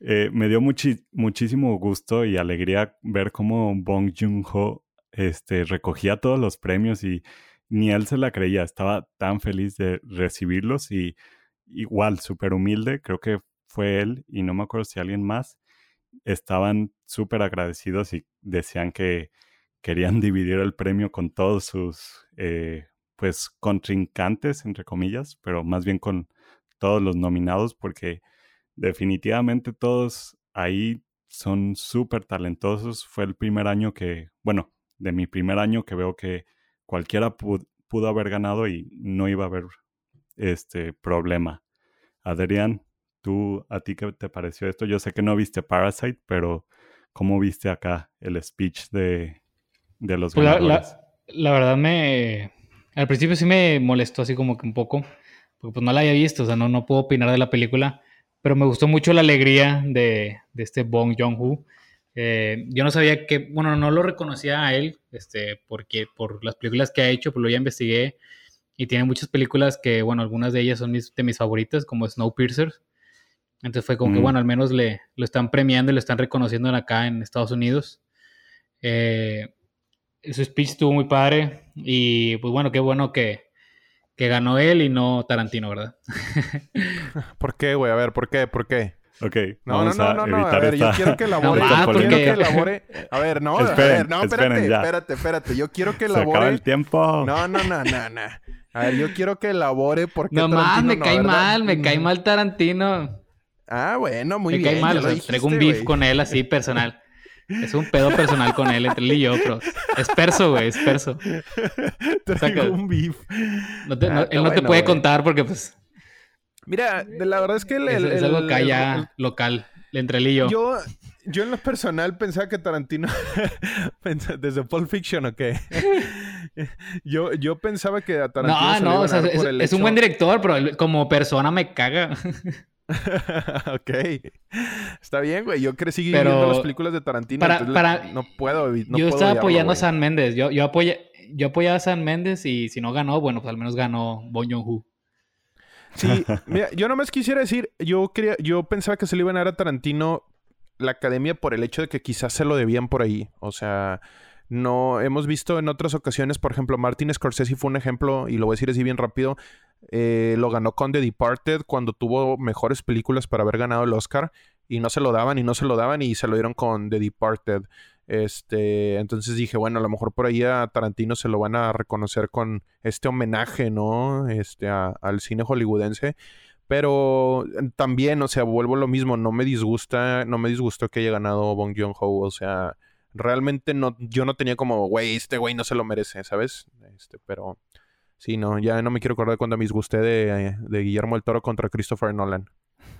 eh, me dio muchísimo gusto y alegría ver cómo Bong Joon-ho este, recogía todos los premios y ni él se la creía. Estaba tan feliz de recibirlos y igual, súper humilde, creo que fue él y no me acuerdo si alguien más, estaban súper agradecidos y decían que querían dividir el premio con todos sus, eh, pues, contrincantes, entre comillas, pero más bien con todos los nominados, porque definitivamente todos ahí son súper talentosos. Fue el primer año que, bueno, de mi primer año que veo que cualquiera pudo haber ganado y no iba a haber este problema. Adrián, ¿tú a ti qué te pareció esto? Yo sé que no viste Parasite, pero ¿cómo viste acá el speech de, de los pues ganadores? La, verdad me... Al principio sí me molestó así como que un poco, porque pues no la había visto, o sea, no, no puedo opinar de la película, pero me gustó mucho la alegría de, de este Bong Joon-ho. Eh, yo no sabía que, bueno, no lo reconocía a él, este, porque por las películas que ha hecho, pues lo ya investigué y tiene muchas películas que, bueno, algunas de ellas son mis, de mis favoritas, como Snowpiercer. Entonces fue como que, mm. bueno, al menos le, lo están premiando y lo están reconociendo acá en Estados Unidos. Eh, su speech estuvo muy padre y pues bueno, qué bueno que, que ganó él y no Tarantino, ¿verdad? ¿Por qué, güey? A ver, ¿por qué? ¿Por qué? Ok. No, no, no, no, no. A ver, yo quiero que elabore. No, quiero que elabore. A ver, no, a ver, no, espérate, espérate, espérate. Yo quiero que elabore. Se acaba el tiempo. No, no, no, no, no. A ver, yo quiero que elabore porque. No más, me cae mal, me cae mal Tarantino. Ah, bueno, muy bien. Me cae mal, o sea, traigo un beef con él así personal. Es un pedo personal con él, entre él y yo, pero es perso, güey, es perso. Traigo un beef. No te, ah, él no te puede contar porque, pues. Mira, la verdad es que el, es, algo acá ya local, entre él y yo. Yo, yo en lo personal pensaba que Tarantino, desde Pulp Fiction o qué, yo, yo pensaba que a Tarantino... No, no, o sea, es, un buen director, pero como persona me caga. ok. Está bien, güey. Yo crecí viendo las películas de Tarantino. Para, no puedo. No yo estaba apoyando a San Méndez. Yo, yo, apoyé, yo apoyaba a San Méndez y si no ganó, bueno, pues al menos ganó Bon Joon-ho. Sí, mira, yo nomás quisiera decir, yo quería, yo pensaba que se le iban a dar a Tarantino la academia por el hecho de que quizás se lo debían por ahí. O sea, no hemos visto en otras ocasiones, por ejemplo, Martin Scorsese fue un ejemplo, y lo voy a decir así bien rápido. Eh, lo ganó con The Departed cuando tuvo mejores películas para haber ganado el Oscar y no se lo daban y no se lo daban y se lo dieron con The Departed. Este, entonces dije, bueno, a lo mejor por ahí a Tarantino se lo van a reconocer con este homenaje, ¿no? Este, al cine hollywoodense. Pero también, o sea, vuelvo a lo mismo, no me disgusta, no me disgustó que haya ganado Bong Joon-ho, o sea, realmente no, yo no tenía como, güey, este güey no se lo merece, ¿sabes? Este, pero sí, no, ya no me quiero acordar cuando me disgusté de, de Guillermo el Toro contra Christopher Nolan.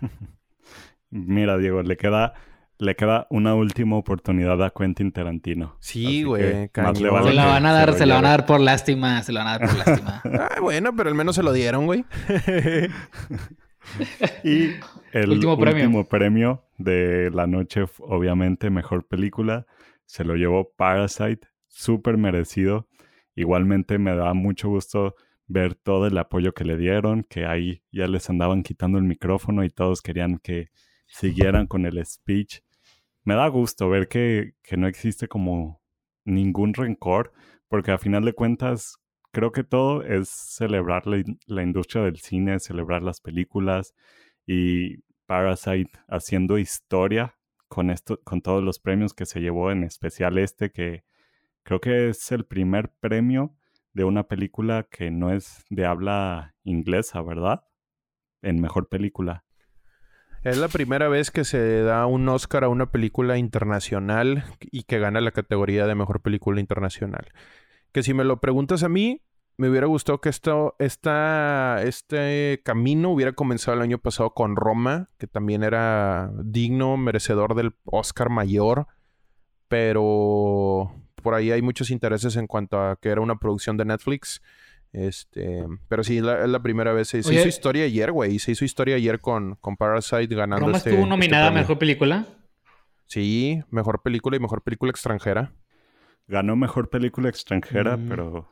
Mira, Diego, le queda le queda una última oportunidad a Quentin Tarantino. Sí, güey. Se la van a dar, se, la van a dar por lástima, se la van a dar por lástima. ah, bueno, pero al menos se lo dieron, güey. y el último premio. premio de la noche, obviamente, mejor película, se lo llevó Parasite, súper merecido. Igualmente me da mucho gusto ver todo el apoyo que le dieron, que ahí ya les andaban quitando el micrófono y todos querían que siguieran con el speech. Me da gusto ver que, que no existe como ningún rencor, porque a final de cuentas creo que todo es celebrar la, industria del cine, celebrar las películas y Parasite haciendo historia con esto, con todos los premios que se llevó, en especial este que creo que es el primer premio de una película que no es de habla inglesa, ¿verdad? En mejor película. Es la primera vez que se da un Oscar a una película internacional y que gana la categoría de mejor película internacional que si me lo preguntas a mí, me hubiera gustado que esto, esta, este camino hubiera comenzado el año pasado con Roma, que también era digno, merecedor del Oscar mayor, pero por ahí hay muchos intereses en cuanto a que era una producción de Netflix. Este, pero sí, es la, primera vez. Se, hizo historia ayer, güey. Se hizo historia ayer con, con Parasite ganando. ¿Roma este, estuvo este nominada a mejor película? Sí, mejor película y mejor película extranjera. Ganó mejor película extranjera, mm. pero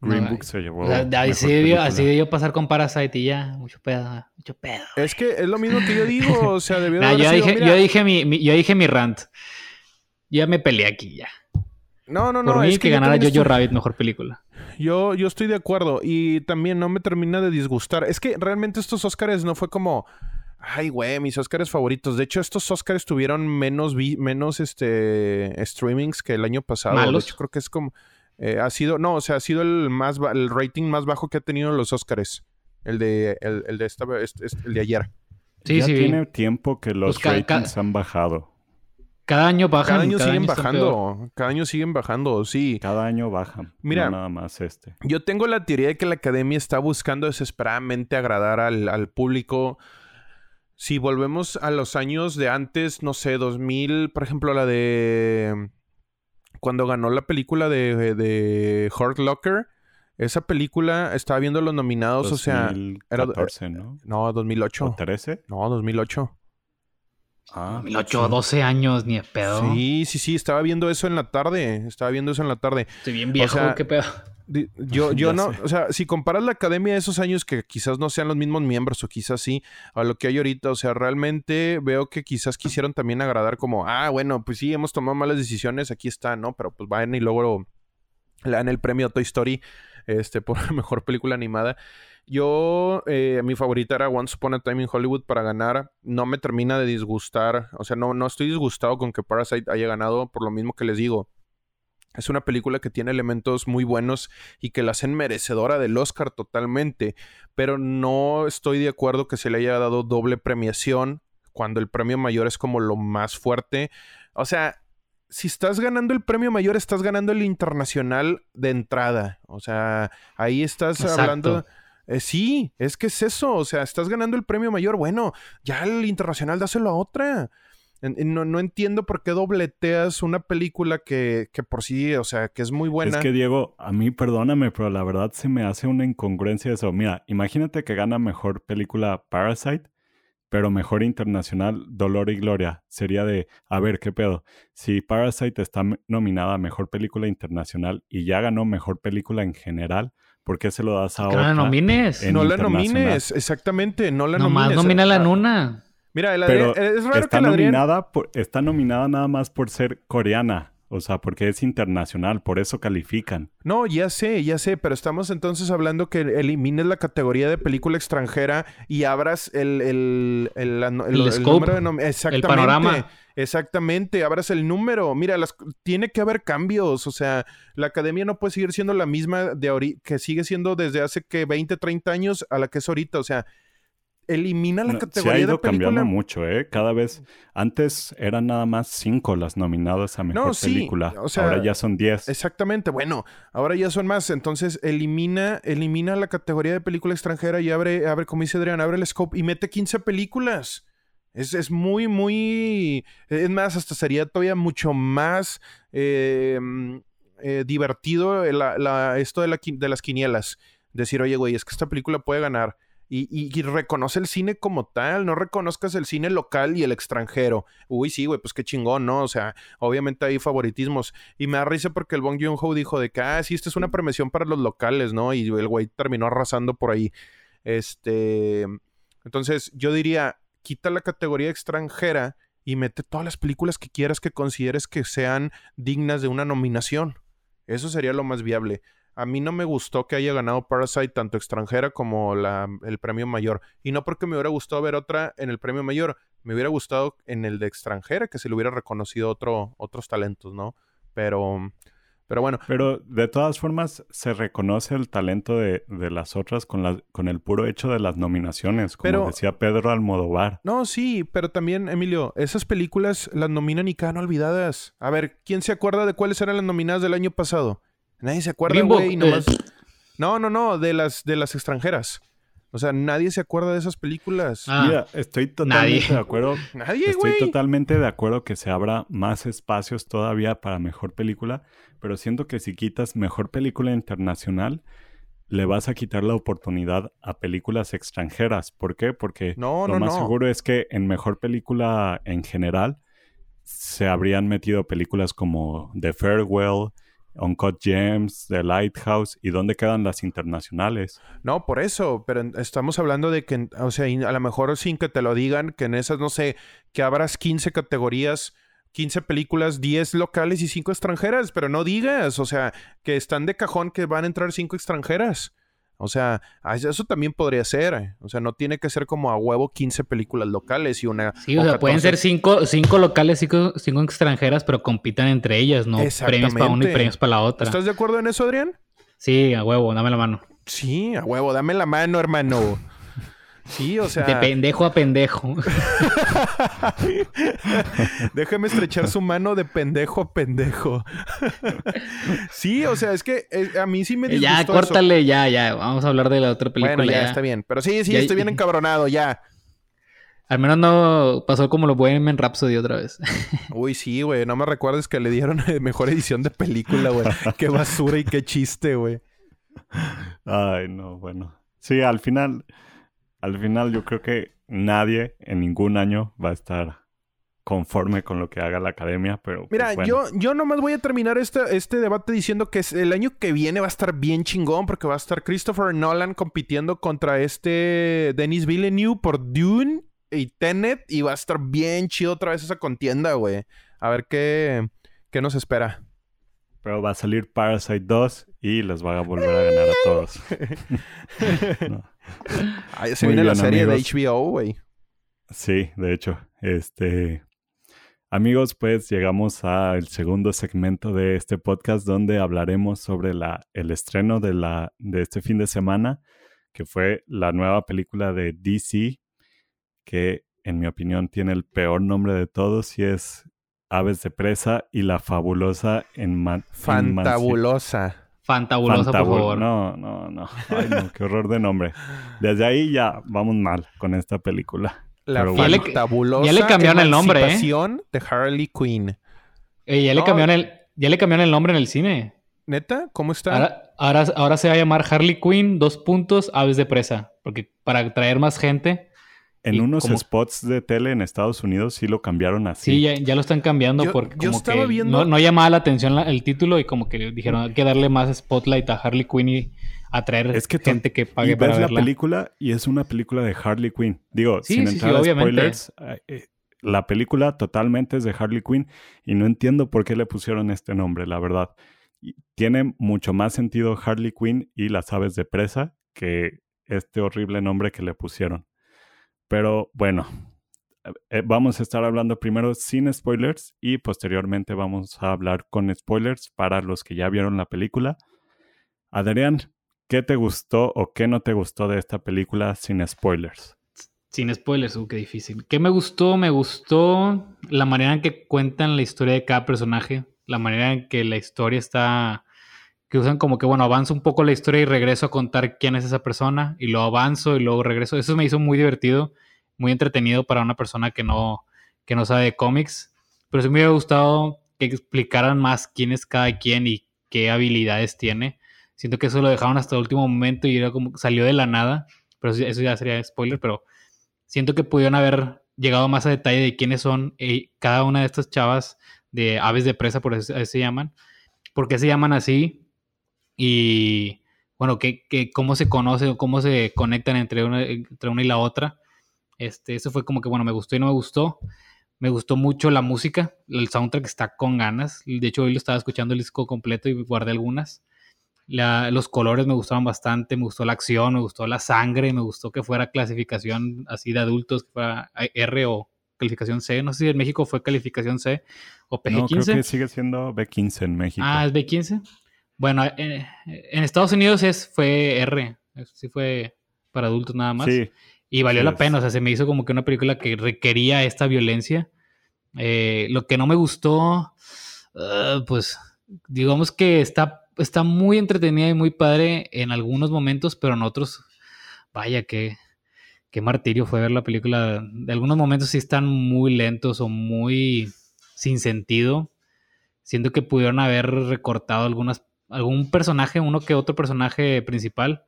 Green Book se llevó. así, debió, pasar con Parasite y ya. Mucho pedo, mucho pedo. Es que es lo mismo que yo digo. O sea, debió yo, dije, yo, dije mi, yo dije mi rant. Ya me peleé aquí ya. No, no, no. Por mí es que, ganara Jojo Rabbit mejor película. Yo, yo estoy de acuerdo. Y también no me termina de disgustar. Es que realmente estos Oscars no fue como. Ay, güey, mis Oscars favoritos. De hecho, estos Oscars tuvieron menos, menos este, streamings que el año pasado. ¿Malos? De hecho, creo que es como. Eh, ha sido, no, o sea, ha sido el más el rating más bajo que ha tenido los Oscars. El de, el, de esta, el de ayer. Sí, ya sí. tiene tiempo que los pues ratings han bajado. Cada año bajan. Cada año siguen bajando. Cada año siguen bajando, sí. Cada año bajan. Mira, nada más este. Yo tengo la teoría de que la academia está buscando desesperadamente agradar al, al público si volvemos a los años de antes, no sé, 2000, por ejemplo, la de... Cuando ganó la película de, de Hurt Locker, esa película, estaba viendo los nominados, o sea... 2014, ¿no? No, 2008. ¿O 13? No, 2008. Ah, 2008, 12 años, ni de pedo. Sí, sí, sí, estaba viendo eso en la tarde. Estaba viendo eso en la tarde. Estoy bien viejo, qué pedo. Yo, yo no, o sea, si comparas la academia de esos años que quizás no sean los mismos miembros o quizás sí, a lo que hay ahorita, o sea, realmente veo que quizás quisieron también agradar como, ah, bueno, pues sí, hemos tomado malas decisiones, aquí está, ¿no? Pero pues vayan y luego le dan el premio a Toy Story este, por mejor película animada. Yo, eh, mi favorita era Once Upon a Time in Hollywood para ganar. No me termina de disgustar. O sea, no, no estoy disgustado con que Parasite haya ganado por lo mismo que les digo. Es una película que tiene elementos muy buenos y que la hacen merecedora del Oscar totalmente, pero no estoy de acuerdo que se le haya dado doble premiación cuando el premio mayor es como lo más fuerte. O sea, si estás ganando el premio mayor, estás ganando el internacional de entrada. O sea, ahí estás hablando... Eh, sí, es que es eso. O sea, estás ganando el premio mayor. Bueno, ya el internacional dáselo a otra. No, no, entiendo por qué dobleteas una película que, que, por sí, o sea, que es muy buena. Es que, Diego, a mí perdóname, pero la verdad se me hace una incongruencia eso. Mira, imagínate que gana mejor película Parasite, pero mejor internacional Dolor y Gloria. Sería de, a ver, ¿qué pedo? Si Parasite está nominada a mejor película internacional y ya ganó mejor película en general, ¿por qué se lo das a otra? No la nomines. No la nomines, exactamente, no la nomines. Nomás nomina la Nuna. Mira, el Pero es raro está que nominada está nominada nada más por ser coreana. O sea, porque es internacional, por eso califican. No, ya sé, ya sé, pero estamos entonces hablando que elimines la categoría de película extranjera y abras el, el, el, el, número de Exactamente. El panorama. Exactamente, abras el número. Mira, las, tiene que haber cambios. O sea, la academia no puede seguir siendo la misma de que sigue siendo desde hace que 20, 30 años a la que es ahorita. O sea, elimina la categoría se ha ido cambiando mucho, ¿eh? Cada vez, antes eran nada más cinco las nominadas a mejor película. ahora ya son diez. Exactamente, bueno, ahora ya son más. Entonces, elimina, elimina la categoría de película extranjera y abre, abre, como dice Adrián, abre el scope y mete 15 películas. Es, es muy, muy. Es más, hasta sería todavía mucho más eh, eh, divertido esto de, la, de las quinielas. Decir, oye, güey, es que esta película puede ganar y, reconoce el cine como tal, no reconozcas el cine local y el extranjero. Uy, sí, güey, pues qué chingón, ¿no? O sea, obviamente hay favoritismos. Y me da risa porque el Bong Joon-ho dijo de que, ah, sí, esta es una premiación para los locales, ¿no? Y el güey terminó arrasando por ahí. Este, entonces yo diría, quita la categoría extranjera y mete todas las películas que quieras que consideres que sean dignas de una nominación. Eso sería lo más viable. A mí no me gustó que haya ganado Parasite tanto extranjera como la, el premio mayor. Y no porque me hubiera gustado ver otra en el premio mayor, me hubiera gustado en el de extranjera que se le hubiera reconocido otro, otros talentos, ¿no? Pero, pero bueno. Pero de todas formas se reconoce el talento de, de las otras con, la, con el puro hecho de las nominaciones, como decía Pedro Almodóvar. No, sí, pero también, Emilio, esas películas las nominan y quedan olvidadas. A ver, ¿quién se acuerda de cuáles eran las nominadas del año pasado? Nadie se acuerda, güey. Nomás... No, no, no, de las, de las extranjeras. O sea, nadie se acuerda de esas películas. Ah, Mira, estoy totalmente de acuerdo. Nadie, Estoy totalmente de acuerdo que se abra más espacios todavía para mejor película, pero siento que si quitas mejor película internacional, le vas a quitar la oportunidad a películas extranjeras. ¿Por qué? Porque lo más seguro es que en mejor película en general se habrían metido películas como The Farewell, Uncut Gems, The Lighthouse, ¿y dónde quedan las internacionales? No, por eso, pero estamos hablando de que, o sea, a lo mejor sin que te lo digan, que en esas, no sé, que abras 15 categorías, 15 películas, 10 locales y 5 extranjeras, pero no digas, o sea, que están de cajón que van a entrar 5 extranjeras. O sea, eso también podría ser. O sea, no tiene que ser como a huevo 15 películas locales y una. Sí, o, sea, pueden ser 5 cinco, locales, 5 cinco, extranjeras, pero compitan entre ellas, ¿no? Premios para uno y premios para la otra. ¿Estás de acuerdo en eso, Adrián? Sí, a huevo, dame la mano. Sí, a huevo, dame la mano, hermano. Sí, o sea. De pendejo a pendejo. Déjeme estrechar su mano de pendejo a pendejo. sí, o sea, es que eh, a mí sí me disgustó Ya, córtale, ya, ya. Vamos a hablar de la otra película. Bueno, ya, está bien. Pero sí, sí, estoy bien encabronado, ya. Al menos no pasó como lo en Rhapsody otra vez. Uy, sí, güey. No me recuerdes que le dieron mejor edición de película, güey. qué basura y qué chiste, güey. Ay, no, bueno. Sí, al final al final yo creo que nadie en ningún año va a estar conforme con lo que haga la academia, pero... Pues, Mira, yo, yo nomás voy a terminar este, este debate diciendo que el año que viene va a estar bien chingón porque va a estar Christopher Nolan compitiendo contra este Denis Villeneuve por Dune y Tenet y va a estar bien chido otra vez esa contienda, güey. A ver qué, qué nos espera. Pero va a salir Parasite 2 y les va a volver a ganar a todos. Ahí se viene la serie de HBO, güey. Sí, de hecho. Este. Amigos, pues llegamos al segundo segmento de este podcast donde hablaremos sobre la, el estreno de, la, de este fin de semana, que fue la nueva película de DC, que en mi opinión tiene el peor nombre de todos y es Aves de Presa y la fabulosa en... Fantabulosa. Fantabulosa, por favor. No, no, no. Ay, no, qué horror de nombre. Desde ahí ya vamos mal con esta película. La fantabulosa ya le cambiaron el nombre, ¿eh? de Harley Quinn. ya, le cambiaron el, ya le cambiaron el nombre en el cine. ¿Neta? ¿Cómo está? Ahora, ahora, se va a llamar Harley Quinn, dos puntos, aves de presa. Porque para atraer más gente en unos spots de tele en Estados Unidos sí lo cambiaron así. Sí, ya, lo están cambiando porque como que no, no, llamaba la atención el título y como que dijeron hay que darle más spotlight a Harley Quinn y atraer es que gente que pague para ves la película y es una película de Harley Quinn. Digo, sin entrar a spoilers, eh, la película totalmente es de Harley Quinn y no entiendo por qué le pusieron este nombre, la verdad. Tiene mucho más sentido Harley Quinn y las aves de presa que este horrible nombre que le pusieron. Pero bueno, eh, vamos a estar hablando primero sin spoilers y posteriormente vamos a hablar con spoilers para los que ya vieron la película. Adrián, ¿qué te gustó o qué no te gustó de esta película sin spoilers? Sin spoilers, uh, qué difícil. ¿Qué me gustó? Me gustó la manera en que cuentan la historia de cada personaje, la manera en que la historia está que usan como que, bueno, avanzo un poco la historia y regreso a contar quién es esa persona y lo avanzo y luego regreso. Eso me hizo muy divertido, muy entretenido para una persona que no, que no sabe de cómics. Pero sí me hubiera gustado que explicaran más quién es cada quien y qué habilidades tiene. Siento que eso lo dejaron hasta el último momento y era como salió de la nada. pero eso ya sería spoiler, pero siento que pudieron haber llegado más a detalle de quiénes son eh, cada una de estas chavas de aves de presa, por eso se llaman, por qué se llaman así y bueno, que, cómo se conocen o cómo se conectan entre una, entre una y la otra. Este, eso fue como que, bueno, me gustó y no me gustó. Me gustó mucho la música, el soundtrack está con ganas. De hecho, hoy lo estaba escuchando el disco completo y guardé algunas. los colores me gustaban bastante, me gustó la acción, me gustó la sangre, me gustó que fuera clasificación así de adultos, que fuera R o calificación C. No sé si en México fue calificación C o PG-15. No, creo que sigue siendo B15 en México. Ah, es B15. Bueno, en, Estados Unidos es, fue R. Sí fue para adultos nada más. Sí. Y valió la pena, o sea, se me hizo como que una película que requería esta violencia. Eh, lo que no me gustó, ah, pues digamos que está, está muy entretenida y muy padre en algunos momentos, pero en otros, vaya, que qué martirio fue ver la película. De algunos momentos sí están muy lentos o muy sin sentido. Siento que pudieron haber recortado algunas, algún personaje, uno que otro personaje principal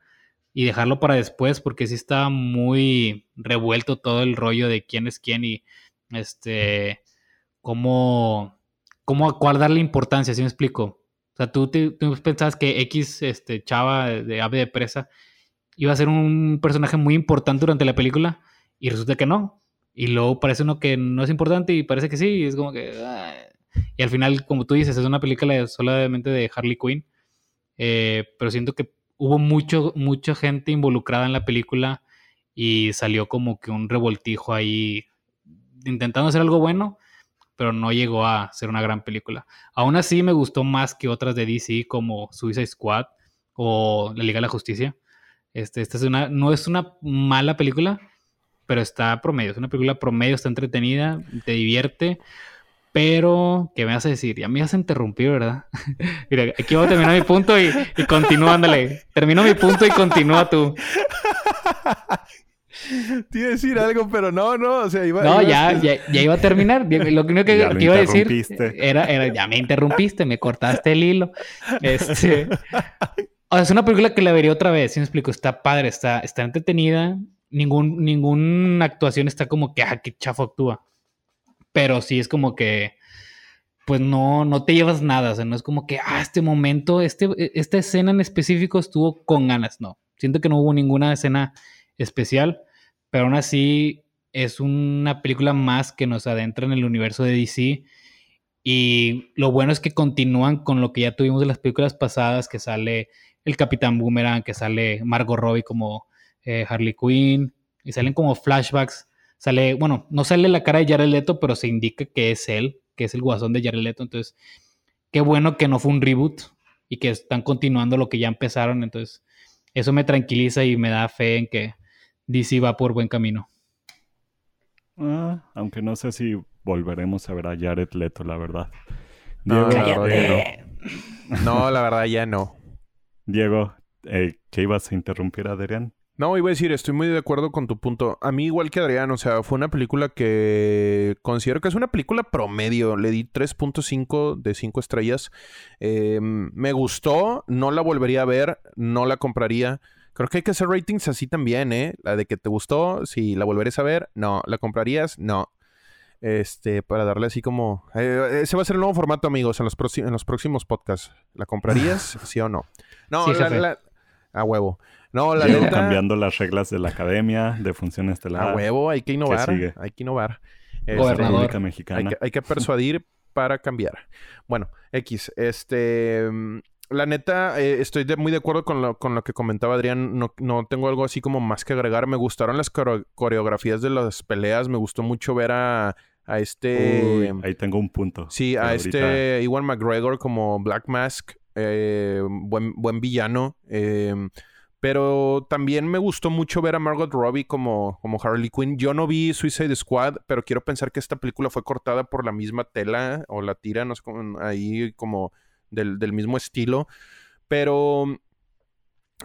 y dejarlo para después porque sí está muy revuelto todo el rollo de quién es quién y este cómo cómo cuál darle importancia, ¿sí me explico? O sea, tú, pensabas que X este chava de ave de presa iba a ser un personaje muy importante durante la película y resulta que no. Y luego parece uno que no es importante y parece que sí, y es como que ah. y al final, como tú dices, es una película solamente de Harley Quinn. Eh, pero siento que hubo mucho, mucha gente involucrada en la película y salió como que un revoltijo ahí intentando hacer algo bueno, pero no llegó a ser una gran película. Aún así me gustó más que otras de DC como Suicide Squad o La Liga de la Justicia. Este, esta es una, no es una mala película, pero está promedio. Es una película promedio, está entretenida, te divierte. Pero, ¿qué me vas a decir? Ya me vas a interrumpir, ¿verdad? Mira, aquí voy a terminar mi punto y, y continúa, ándale. Termino mi punto y continúa tú. Te iba a decir algo, pero no, no, o sea, iba, No, ya, ya, ya, iba a terminar. Lo único que, iba a decir era, era, ya me interrumpiste, me cortaste el hilo. Este, o sea, es una película que la vería otra vez, si me explico, está padre, está, está entretenida, ningún, ninguna actuación está como que, ah, qué chafo actúa pero sí es como que, pues no, no te llevas nada, o sea, no es como que, ah, este momento, este, e, esta escena en específico estuvo con ganas, no, siento que no hubo ninguna escena especial, pero aún así es una película más que nos adentra en el universo de DC. Y lo bueno es que continúan con lo que ya tuvimos de las películas pasadas, que sale el Capitán Boomerang, que sale Margot Robbie como eh, Harley Quinn, y salen como flashbacks sale, bueno, no sale la cara de Jared Leto, pero se indica que es él, que es el guasón de Jared Leto. Entonces, qué bueno que no fue un reboot y que están continuando lo que ya empezaron. Entonces, eso me tranquiliza y me da fe en que DC va por buen camino. Ah, aunque no sé si volveremos a ver a Jared Leto, la verdad. no, la verdad ya no. Diego, eh, ¿qué ibas a interrumpir, Adrián? No, iba a decir, estoy muy de acuerdo con tu punto. A mí, igual que Adrián, o sea, fue una película que considero que es una película promedio. Le di 3.5 de 5 estrellas. Em, me gustó, no la volvería a ver, no la compraría. Creo que hay que hacer ratings así también, ¿eh? La de que te gustó, si la volverías a ver, no. ¿La comprarías? No. Este, para darle así como... Eh, ese va a ser el nuevo formato, amigos, en los, en los próximos podcasts. ¿La comprarías? ¿Sí o no? No, a huevo. No, la neta... cambiando las reglas de la academia, de función estelar. A huevo, hay que innovar. Hay que innovar. Este, Mexicana. Hay que, persuadir para cambiar. Bueno, X, este... La neta, eh, estoy muy de acuerdo con lo, con lo que comentaba Adrián. No, no, tengo algo así como más que agregar. Me gustaron las coreografías de las peleas. Me gustó mucho ver a, a este... ahí tengo un punto. Sí, a este Iwan McGregor como Black Mask. Eh, buen, buen villano. Eh, pero también me gustó mucho ver a Margot Robbie como, como Harley Quinn. Yo no vi Suicide Squad, pero quiero pensar que esta película fue cortada por la misma tela o la tira, no sé, ahí como del, mismo estilo. Pero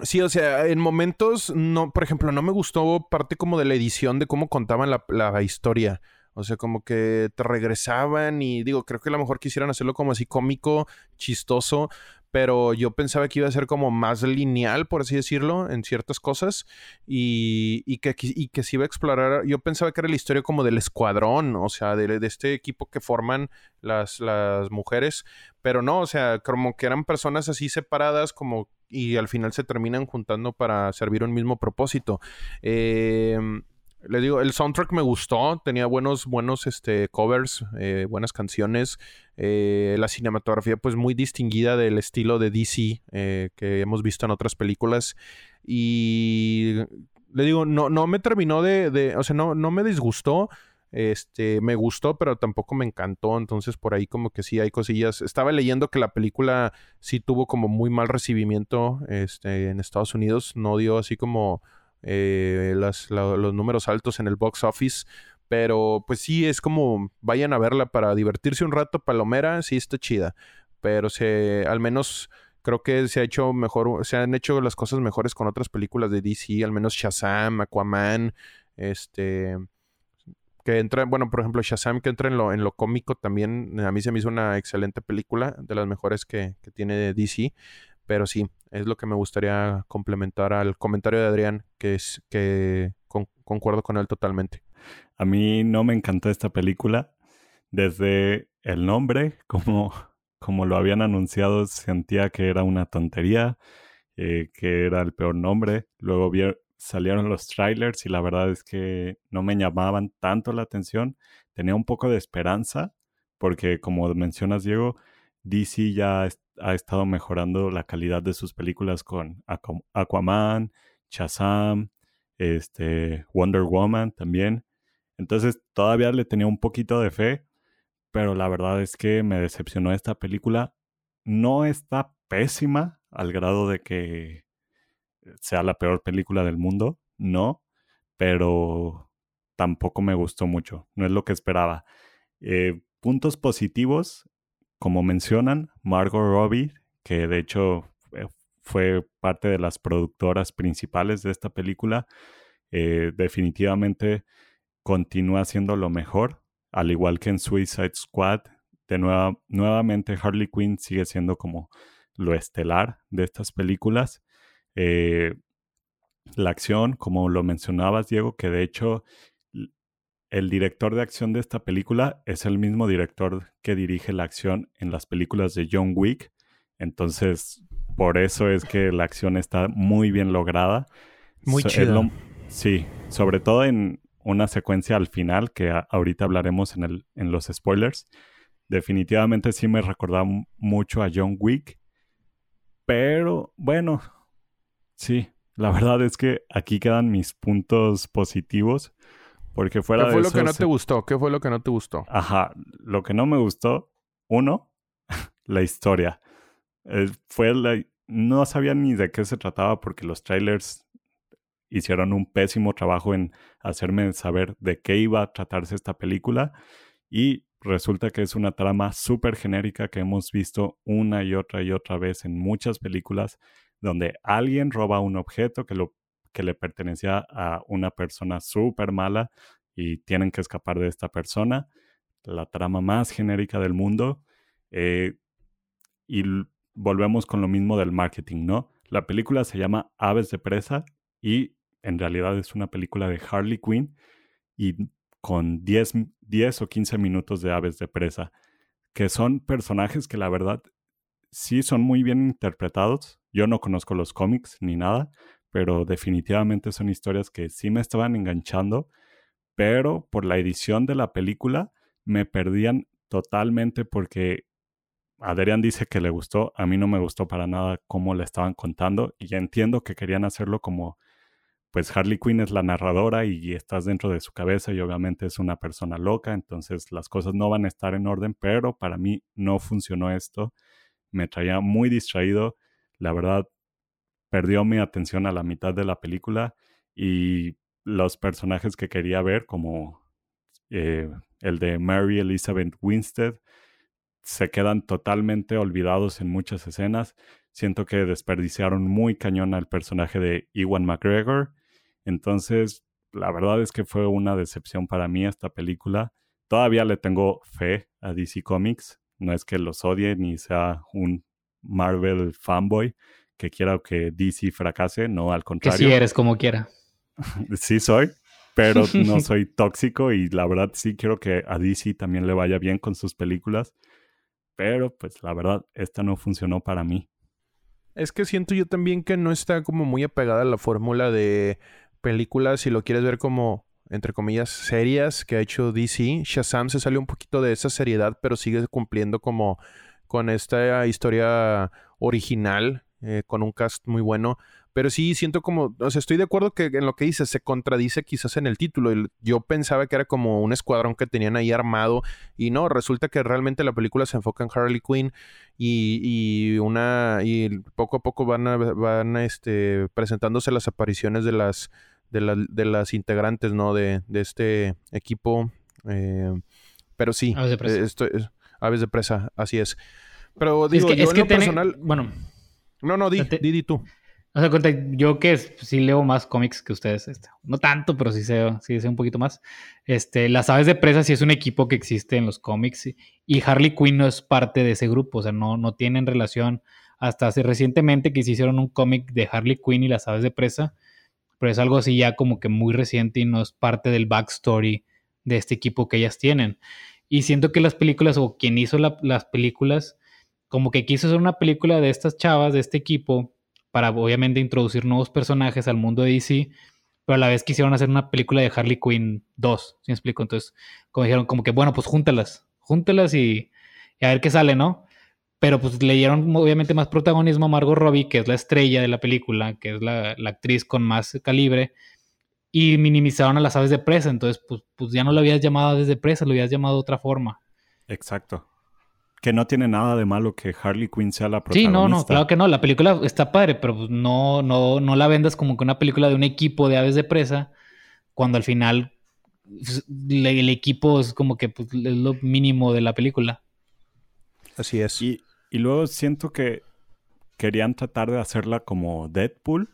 sí, o sea, en momentos, no, por ejemplo, no me gustó parte como de la edición de cómo contaban la, la historia. O sea, como que te regresaban y digo, creo que a lo mejor quisieran hacerlo como así cómico, chistoso, pero yo pensaba que iba a ser como más lineal, por así decirlo, en ciertas cosas, y, que, y que se iba a explorar, yo pensaba que era la historia como del escuadrón, o sea, de, este equipo que forman las, las mujeres, pero no, o sea, como que eran personas así separadas, como, y al final se terminan juntando para servir un mismo propósito. Eh, le digo, el soundtrack me gustó, tenía buenos, buenos este, covers, eh, buenas canciones. Eh, la cinematografía, pues muy distinguida del estilo de DC eh, que hemos visto en otras películas. Y le digo, no, no me terminó de, o sea, no, no me disgustó. Este, me gustó, pero tampoco me encantó. Entonces, por ahí como que sí hay cosillas. Estaba leyendo que la película sí tuvo como muy mal recibimiento este, en Estados Unidos. No dio así como eh, los números altos en el box office. Pero pues sí, es como vayan a verla para divertirse un rato. Palomera, sí está chida. Pero se, al menos creo que se ha hecho mejor, se han hecho las cosas mejores con otras películas de DC, al menos Shazam, Aquaman, este que entra, bueno, por ejemplo, Shazam que entra en lo, en lo cómico también, a mí se me hizo una excelente película, de las mejores que, que tiene DC, pero sí, es lo que me gustaría complementar al comentario de Adrián, que es que concuerdo con él totalmente. A mí no me encantó esta película. Desde el nombre, como, como lo habían anunciado, sentía que era una tontería, eh, que era el peor nombre. Luego salieron los trailers y la verdad es que no me llamaban tanto la atención. Tenía un poco de esperanza, porque como mencionas, Diego, DC ya ha estado mejorando la calidad de sus películas con Aquaman, Shazam, este, Wonder Woman también. Entonces todavía le tenía un poquito de fe, pero la verdad es que me decepcionó esta película. No está pésima al grado de que sea la peor película del mundo, no, pero tampoco me gustó mucho, no es lo que esperaba. Eh, puntos positivos, como mencionan, Margot Robbie, que de hecho eh, fue parte de las productoras principales de esta película, eh, definitivamente continúa haciendo lo mejor, al igual que en Suicide Squad. De nueva, nuevamente Harley Quinn sigue siendo como lo estelar de estas películas. Eh, la acción, como lo mencionabas, Diego, que de hecho el director de acción de esta película es el mismo director que dirige la acción en las películas de John Wick. Entonces, por eso es que la acción está muy bien lograda. Muy chido. Sí, sobre todo en una secuencia al final que ahorita hablaremos en, el, en los spoilers. Definitivamente sí me recordaba mucho a John Wick. Pero bueno, sí, la verdad es que aquí quedan mis puntos positivos porque fuera ¿Qué fue lo que no te gustó? ¿Qué fue lo que no te gustó? Ajá, lo que no me gustó, uno, la historia. Eh, fue la... No sabía ni de qué se trataba porque los trailers hicieron un pésimo trabajo en hacerme saber de qué iba a tratarse esta película y resulta que es una trama súper genérica que hemos visto una y otra y otra vez en muchas películas donde alguien roba un objeto que lo que le pertenecía a una persona súper mala y tienen que escapar de esta persona. La trama más genérica del mundo. Eh, y volvemos con lo mismo del marketing, ¿no? La película se llama Aves de Presa y en realidad es una película de Harley Quinn y con 10, 10 o 15 minutos de Aves de Presa, que son personajes que la verdad sí son muy bien interpretados. Yo no conozco los cómics ni nada, pero definitivamente son historias que sí me estaban enganchando, pero por la edición de la película me perdían totalmente porque Adrián dice que le gustó, a mí no me gustó para nada cómo le estaban contando y entiendo que querían hacerlo como pues Harley Quinn es la narradora y estás dentro de su cabeza y obviamente es una persona loca, entonces las cosas no van a estar en orden, pero para mí no funcionó esto, me traía muy distraído, la verdad perdió mi atención a la mitad de la película y los personajes que quería ver, como eh, el de Mary Elizabeth Winstead, se quedan totalmente olvidados en muchas escenas. Siento que desperdiciaron muy cañón al personaje de Ewan McGregor. Entonces, la verdad es que fue una decepción para mí esta película. todavía le tengo fe a DC Comics. No es que los odie ni sea un Marvel fanboy que quiera que DC fracase, no, al contrario. Que si eres como quiera. sí soy, pero no soy tóxico y la verdad sí quiero que a DC también le vaya bien con sus películas. Pero pues la verdad, esta no funcionó para mí. Es que siento yo también que no está como muy apegada a la fórmula de películas, si lo quieres ver como, entre comillas, serias que ha hecho DC. Shazam se salió un poquito de esa seriedad, pero sigue cumpliendo como con esta historia original, eh, con un cast muy bueno. Pero sí siento como, o sea, estoy de acuerdo que en lo que dice se contradice quizás en el título. Yo pensaba que era como un escuadrón que tenían ahí armado y no, resulta que realmente la película se enfoca en Harley Quinn y, y una y poco a poco van a, van este presentándose las apariciones de las de, de las integrantes, ¿no? De, de este equipo. Eh, pero sí, aves de presa. Esto, aves de presa, así es. Pero digo, es que, yo en lo personal. Bueno. No, no, di, di, di tú. O sea, cuenta, yo que sí leo más cómics que ustedes, este, no tanto, pero sí sé, sí sé un poquito más. Este, las aves de presa sí es un equipo que existe en los cómics y Harley Quinn no es parte de ese grupo, o sea, no, no tienen relación hasta hace recientemente que se hicieron un cómic de Harley Quinn y las aves de presa, pero es algo así ya como que muy reciente y no es parte del backstory de este equipo que ellas tienen. Y siento que las películas o quien hizo las películas, como que quiso hacer una película de estas chavas, de este equipo, para obviamente introducir nuevos personajes al mundo de DC, pero a la vez quisieron hacer una película de Harley Quinn 2, ¿sí me explico? Entonces, como dijeron, como que bueno, pues júntalas, júntalas y, a ver qué sale, ¿no? Pero pues le dieron obviamente más protagonismo a Margot Robbie, que es la estrella de la película, que es la, la actriz con más calibre, y minimizaron a las aves de presa, entonces pues, pues ya no lo habías llamado aves de presa, lo habías llamado de otra forma. Exacto que no tiene nada de malo que Harley Quinn sea la protagonista. Sí, no, no, claro que no. La película está padre, pero pues no, no, no la vendas como que una película de un equipo de aves de presa, cuando al final pues, el equipo es como que pues, es lo mínimo de la película. Así es. Y, y luego siento que querían tratar de hacerla como Deadpool,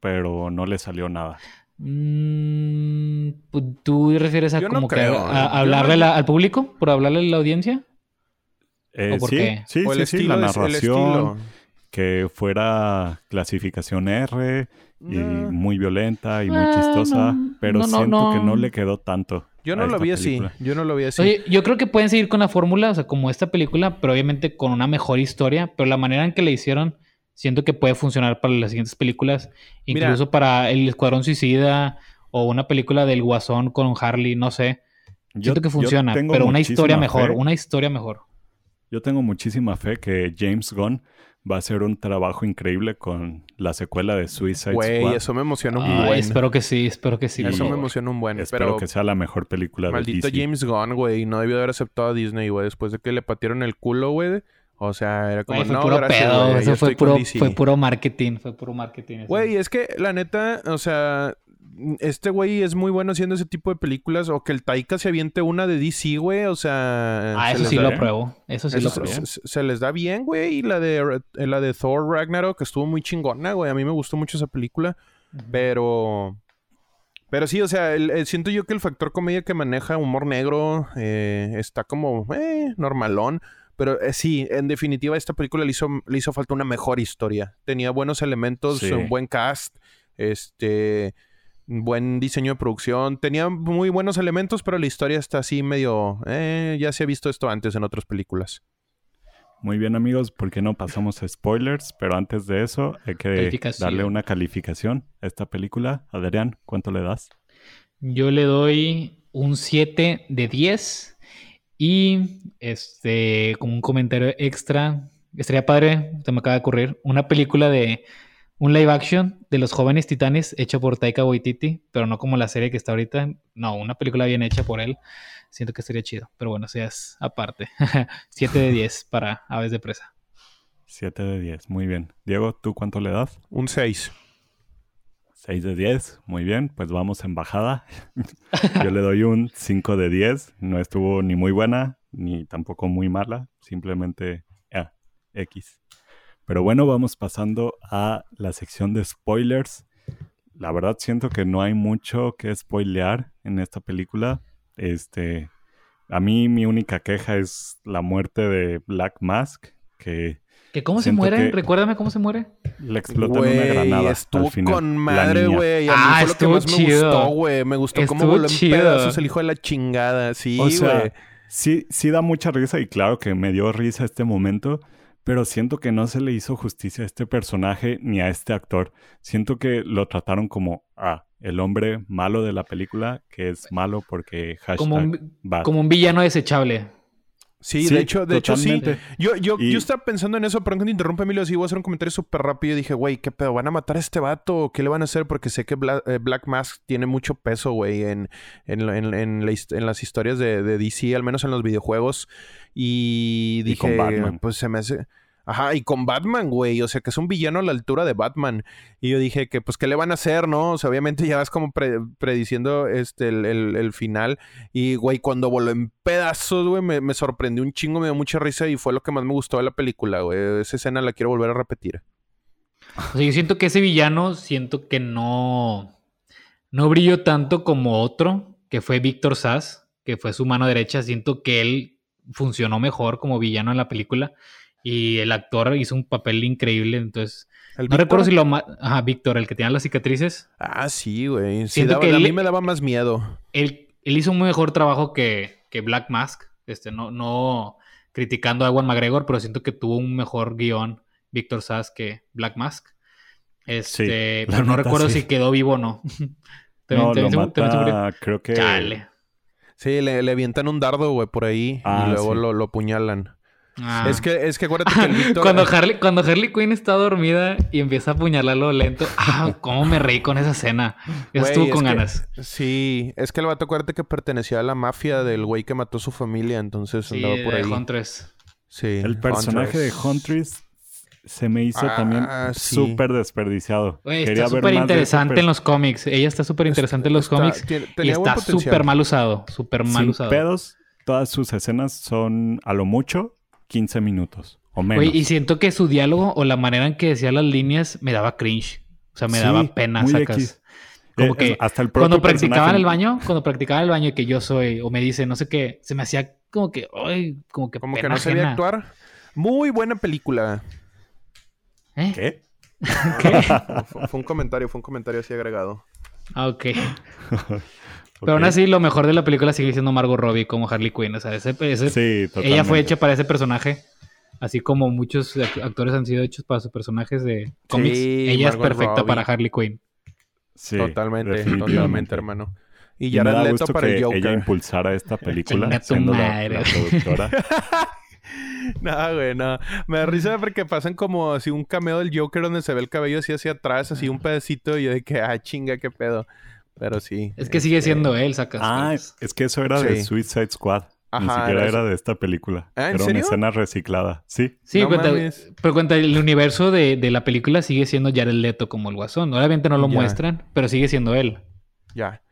pero no le salió nada. Mm, ¿Tú refieres a como que a, hablarle al público? ¿Por hablarle a la audiencia? Eh, sí, sí, sí, la narración, que fuera clasificación R y muy violenta y muy ah, chistosa, pero siento que no le quedó tanto. Yo no lo vi así, yo no lo vi así. Oye, yo creo que pueden seguir con la fórmula, o sea, como esta película, pero obviamente con una mejor historia, pero la manera en que la hicieron, siento que puede funcionar para las siguientes películas, incluso para El Escuadrón Suicida o una película del Guasón con Harley, no sé. Siento que funciona, pero una historia mejor, una historia mejor. Yo tengo muchísima fe que James Gunn va a hacer un trabajo increíble con la secuela de Suicide Squad. Güey, eso me emociona un buen. Espero que sí, espero que sí. Eso me emociona un buen. Espero que sea la mejor película maldito de DC. Maldito James Gunn, güey. No debió haber aceptado a Disney, güey. Después de que le patieron el culo, güey. O sea, era como, fue no, puro gracias, pedo. Eso fue puro, fue puro marketing. Fue puro marketing. Güey, es que la neta, o sea, este güey es muy bueno haciendo ese tipo de películas. O que el Taika se aviente una de DC, güey. O sea. Ah, eso sí lo pruebo. Eso sí lo pruebo. Se, les da bien, güey. Y la de, la de Thor Ragnarok que estuvo muy chingona, güey. A mí me gustó mucho esa película. Pero. Pero sí, o sea, siento yo que el factor comedia que maneja humor negro eh, está como eh, normalón. Pero eh, sí, en definitiva, esta película le hizo, le hizo falta una mejor historia. Tenía buenos elementos, un buen cast. Este buen diseño de producción. Tenía muy buenos elementos, pero la historia está así medio... Eh, ya se ha visto esto antes en otras películas. Muy bien amigos, ¿por qué no pasamos a spoilers? Pero antes de eso hay que darle una calificación a esta película. Adrián, ¿cuánto le das? Yo le doy un 7 de 10 y este, como un comentario extra, estaría padre, se me acaba de ocurrir, una película de un live action de los jóvenes titanes hecho por Taika Waititi, pero no como la serie que está ahorita. No, una película bien hecha por él. Siento que sería chido. Pero bueno, seas aparte. 7 de 10 para Aves de Presa. 7 de 10, muy bien. Diego, ¿tú cuánto le das? Un 6. 6 de 10, muy bien, pues vamos en bajada. Yo le doy un 5 de 10. No estuvo ni muy buena, ni tampoco muy mala. Simplemente ah, X. Pero bueno, vamos pasando a la sección de spoilers. La verdad siento que no hay mucho que spoilear en esta película. Este, A mí mi única queja es la muerte de Black Mask, que ¿Que cómo se muere? que- Recuérdame cómo se muere. le explotan una granada estuvo al final. con la madre, güey. A mí Ah, fue lo que estuvo más me chido. gustó, güey. Me gustó cómo Estuvo voló en chido. pedazos el hijo de la chingada. Sí, O sea, güey. sí, sí da mucha risa y claro que me dio risa este momento, pero siento que no se le hizo justicia a este personaje ni a este actor. Siento que lo trataron como ah, el hombre malo de la película, que es malo porque hashtag Como un, bad. como un villano desechable. Sí, Sí, de hecho, de hecho sí. Yo, yo, Y- yo estaba pensando en eso, pero que te interrumpe, Emilio, sí voy a hacer un comentario súper rápido. Dije, güey, ¿qué pedo? ¿Van a matar a este vato? ¿O ¿Qué le van a hacer? Porque sé que Bla- eh, Black Mask tiene mucho peso, güey, en, en, en- en la his- en las historias de, de DC, al menos en los videojuegos. Y Y dije, con Batman. pues se me hace... Ajá, y con Batman, güey. O sea, que es un villano a la altura de Batman. Y yo dije que, pues, ¿qué le van a hacer, no? O sea, obviamente ya vas como pre- prediciendo este, el, el- final. Y, güey, cuando voló en pedazos, güey, me, me sorprendió un chingo, me dio mucha risa y fue lo que más me gustó de la película, güey. Esa escena la quiero volver a repetir. O sea, yo siento que ese villano, siento que no, no brilló tanto como otro, que fue Víctor Sass, que fue su mano derecha. Siento que él funcionó mejor como villano en la película y el actor hizo un papel increíble. Entonces, ¿El no Víctor? recuerdo si lo... Ajá, Víctor, el que tenía las cicatrices. Ah, sí, güey. Sí, Siento daba- que a mí me daba más miedo. Él, él hizo un mejor trabajo que, que Black Mask. Este, no, no criticando a Ewan McGregor, pero siento que tuvo un mejor guion Víctor Sass que Black Mask. Este, la pero no neta, recuerdo sí. si quedó vivo o no. No, lo mata, creo que... Chale. Sí, le, le avientan un dardo, güey, por ahí Ah, y luego sí. lo, lo apuñalan. Ah. Es que, es que acuérdate que el Víctor... cuando, Harley, cuando Harley Quinn está dormida y empieza a apuñalarlo lento. Ah, cómo me reí con esa escena. Yo Güey, estuve es con que- ganas. Sí, es que el vato acuérdate que pertenecía a la mafia del güey que mató a su familia, entonces Sí, andaba por de ahí. Huntress. Sí, El personaje de Huntress. Huntress se me hizo Ah, también sí. súper desperdiciado. Güey, Quería está súper interesante en los cómics. Ella está súper interesante en los Está- cómics. tiene- Y está súper mal usado. Súper mal Sin usado. pedos, todas sus escenas son a lo mucho 15 minutos o menos. Güey, y siento que su diálogo o la manera en que decía las líneas me daba cringe. O sea, me Sí, daba pena, muy sacas. X. Como Eh, que hasta el cuando practicaba en el baño, cuando practicaba en el baño que yo soy, o me dice no sé qué, se me hacía como que, ay, como que Como que pena no sabía ajena. actuar. Muy buena película. ¿Eh? ¿Qué? ¿Qué? fue, fue un comentario, fue un comentario así agregado. Ah, ok. Pero aún así, lo mejor de la película sigue siendo Margot Robbie como Harley Quinn. O sea, ese, ese- Sí, totalmente. ella fue hecha para ese personaje. Así como muchos act- actores han sido hechos para sus personajes de cómics. Sí, ella es perfecta Robbie. para Harley Quinn. Sí, totalmente, totalmente, hermano. Y Y me Jared da Leto gusto para que el Joker. ella impulsara esta película siendo la, madre. la productora. No, güey, no. Me da risa porque pasan como así un cameo del Joker donde se ve el cabello así hacia atrás, así un pedacito, y yo de que, ah, chinga, qué pedo. Pero sí. Es que sigue este, siendo él, sacas. ah, pues. es que eso era de Sí. Suicide Squad. Ni Ajá, siquiera era de esta película. Ah, ¿en era serio? una escena reciclada. Sí. Sí, No cuenta- pero cuenta, el universo de, de la película sigue siendo Jared Leto como el guasón. Obviamente no lo Ya. muestran, pero sigue siendo él. Ya.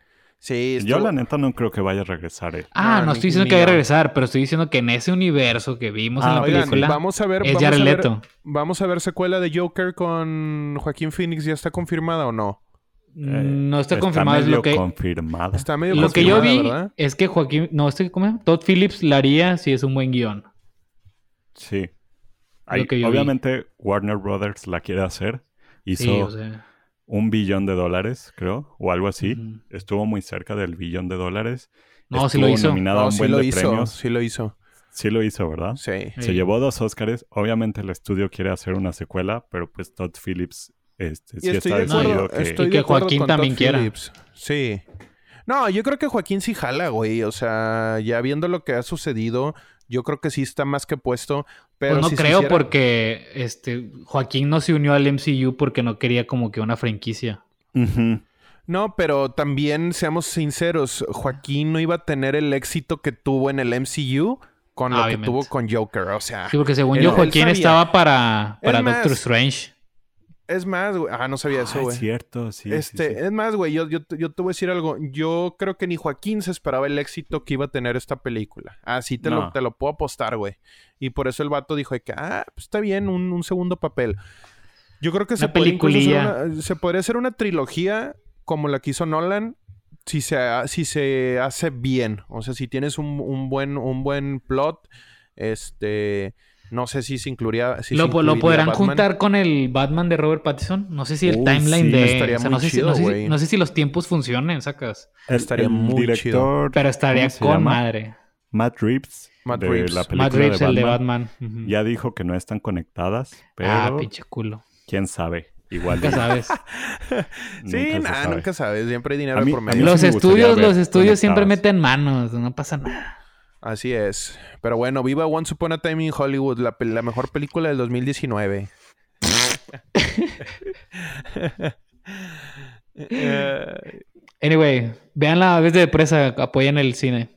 Sí, Yo la neta no creo que vaya a regresar él. Ah, No, no, ni- estoy diciendo ni que vaya a regresar, pero estoy diciendo que en ese universo que vimos en Ah, la Oigan, película vamos a ver, es vamos Jared a ver, Leto. vamos a ver secuela de Joker con Joaquín Phoenix, ¿ya está confirmada o no? Mm, no está, confirmado. Es medio lo que, confirmada. Está medio lo que yo vi ¿verdad? es que Joaquín... No, este, ¿cómo? Todd Phillips la haría si es un buen guion. Sí. Vi. obviamente Warner Brothers la quiere hacer. Hizo Sí, o sea... un billón de dólares, creo, o algo así. Estuvo muy cerca del billón de dólares. No, sí Estuvo lo hizo. nominado a No, un sí buen lo de hizo, premios. sí lo hizo. Sí lo hizo, ¿verdad? Sí. Se Sí. llevó dos Oscars. Obviamente el estudio quiere hacer una secuela, pero pues Todd Phillips este, sí estoy está de acuerdo, decidido que... estoy Y de que acuerdo Joaquín con también Todd quiera. Phillips. Sí. No, yo creo que Joaquín sí jala, güey. O sea, ya viendo lo que ha sucedido, yo creo que sí está más que puesto. Pero Pues no si creo hiciera- porque este Joaquín no se unió al MCU porque no quería como que una franquicia. No, pero también seamos sinceros, Joaquín no iba a tener el éxito que tuvo en el MCU con lo Obviamente. que tuvo con Joker. O sea, Sí, porque según Él- yo Joaquín estaba para, para más, Doctor Strange. Es más, güey. Ah, no sabía eso, Ah, güey. es cierto, sí. Este, sí. es más, güey, yo, yo, yo te voy a decir algo. Yo creo que ni Joaquín se esperaba el éxito que iba a tener esta película. Así te, lo, te lo puedo apostar, güey. Y por eso el vato dijo que, ah, pues está bien, un, un segundo papel. Yo creo que se, podría una, se podría hacer una trilogía como la que hizo Nolan. si se, si se hace bien. O sea, si tienes un, un buen, un buen plot, este... No sé si se incluiría. Si ¿Lo, se ¿lo incluiría podrán Batman. juntar con el Batman de Robert Pattinson? No sé si el Uy, timeline sí, de. estaría o sea, muy no, sé si, chido, no, sé si- güey. no sé si los tiempos funcionen, sacas. Estaría el muy director, Pero estaría ¿cómo se con llama? madre. Matt Reeves, Matt de Reeves. la película Matt Reeves, de el de Batman, Batman. Ya dijo que no están conectadas, pero Ah, pinche culo. quién sabe. Igual Nunca sabes. Sí, nunca sabe. nunca sabes. Siempre hay dinero mí- por medio. mí los sí gustaría estudios, los estudios siempre meten manos. No pasa nada. Así es. Pero bueno, viva Once Upon a Time in Hollywood, la, la mejor película del 2019. Eh, Anyway, vean la vez de presa, apoyen el cine.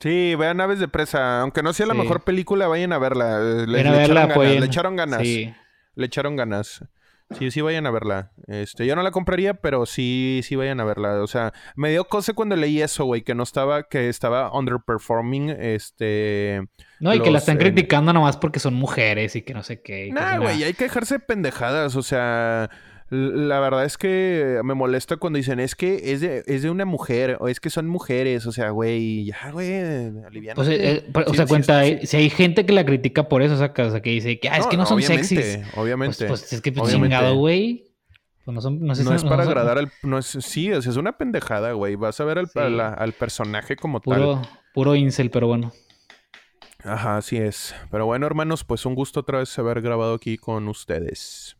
sí, vean Aves de Presa. Aunque no sea la Sí. mejor película, vayan a verla. Le, verla, echaron ganas, le echaron ganas. Sí. Le echaron ganas. Sí, sí vayan a verla. Este, yo no la compraría, pero sí, sí vayan a verla. O sea, me dio cosa cuando leí eso, güey, que no estaba, que estaba underperforming, este... No, y que la están eh, criticando nomás porque son mujeres y que no sé qué. Nah, güey, hay que dejarse de pendejadas. O sea, la verdad es que me molesta cuando dicen es que es de, es de una mujer o es que son mujeres. O sea, güey, ya, güey. Pues, eh, eh, o Sí, sea, sí, cuenta, sí, eh, si hay gente que la critica por eso, o sea, que dice que, ah, es que no son obviamente, sexys. Obviamente. Pues, pues, es que pues, Obviamente. chingado, güey. Pues no son, no sé no si- es para son- agradar al... No es, sí, o sea, es una pendejada, güey. Vas a ver al, Sí. a la- al personaje como tal. Puro, puro incel, pero bueno. Ajá, así es. Pero bueno, hermanos, pues un gusto otra vez haber grabado aquí con ustedes.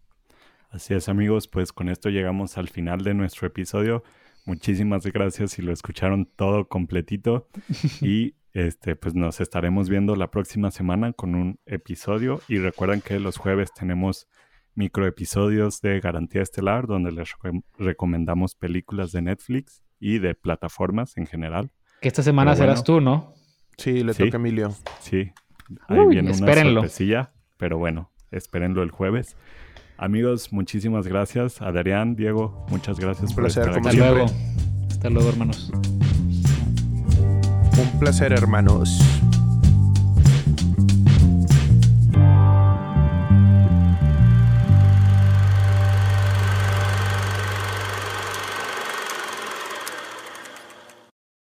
Así es, amigos, pues con esto llegamos al final de nuestro episodio. Muchísimas gracias si lo escucharon todo completito y este pues nos estaremos viendo la próxima semana con un episodio y recuerden que los jueves tenemos microepisodios de Garantía Estelar donde les recom- recomendamos películas de Netflix y de plataformas en general. Que esta semana Pero bueno. serás tú, ¿no? Sí, le Sí. toca a Emilio. Sí, ahí Uy, viene una sorpresilla, pero bueno, espérenlo el jueves. Amigos, muchísimas gracias. Adrián, Diego, muchas gracias por placer, estar como aquí. Hasta luego. Hasta luego, hermanos. Un placer, hermanos.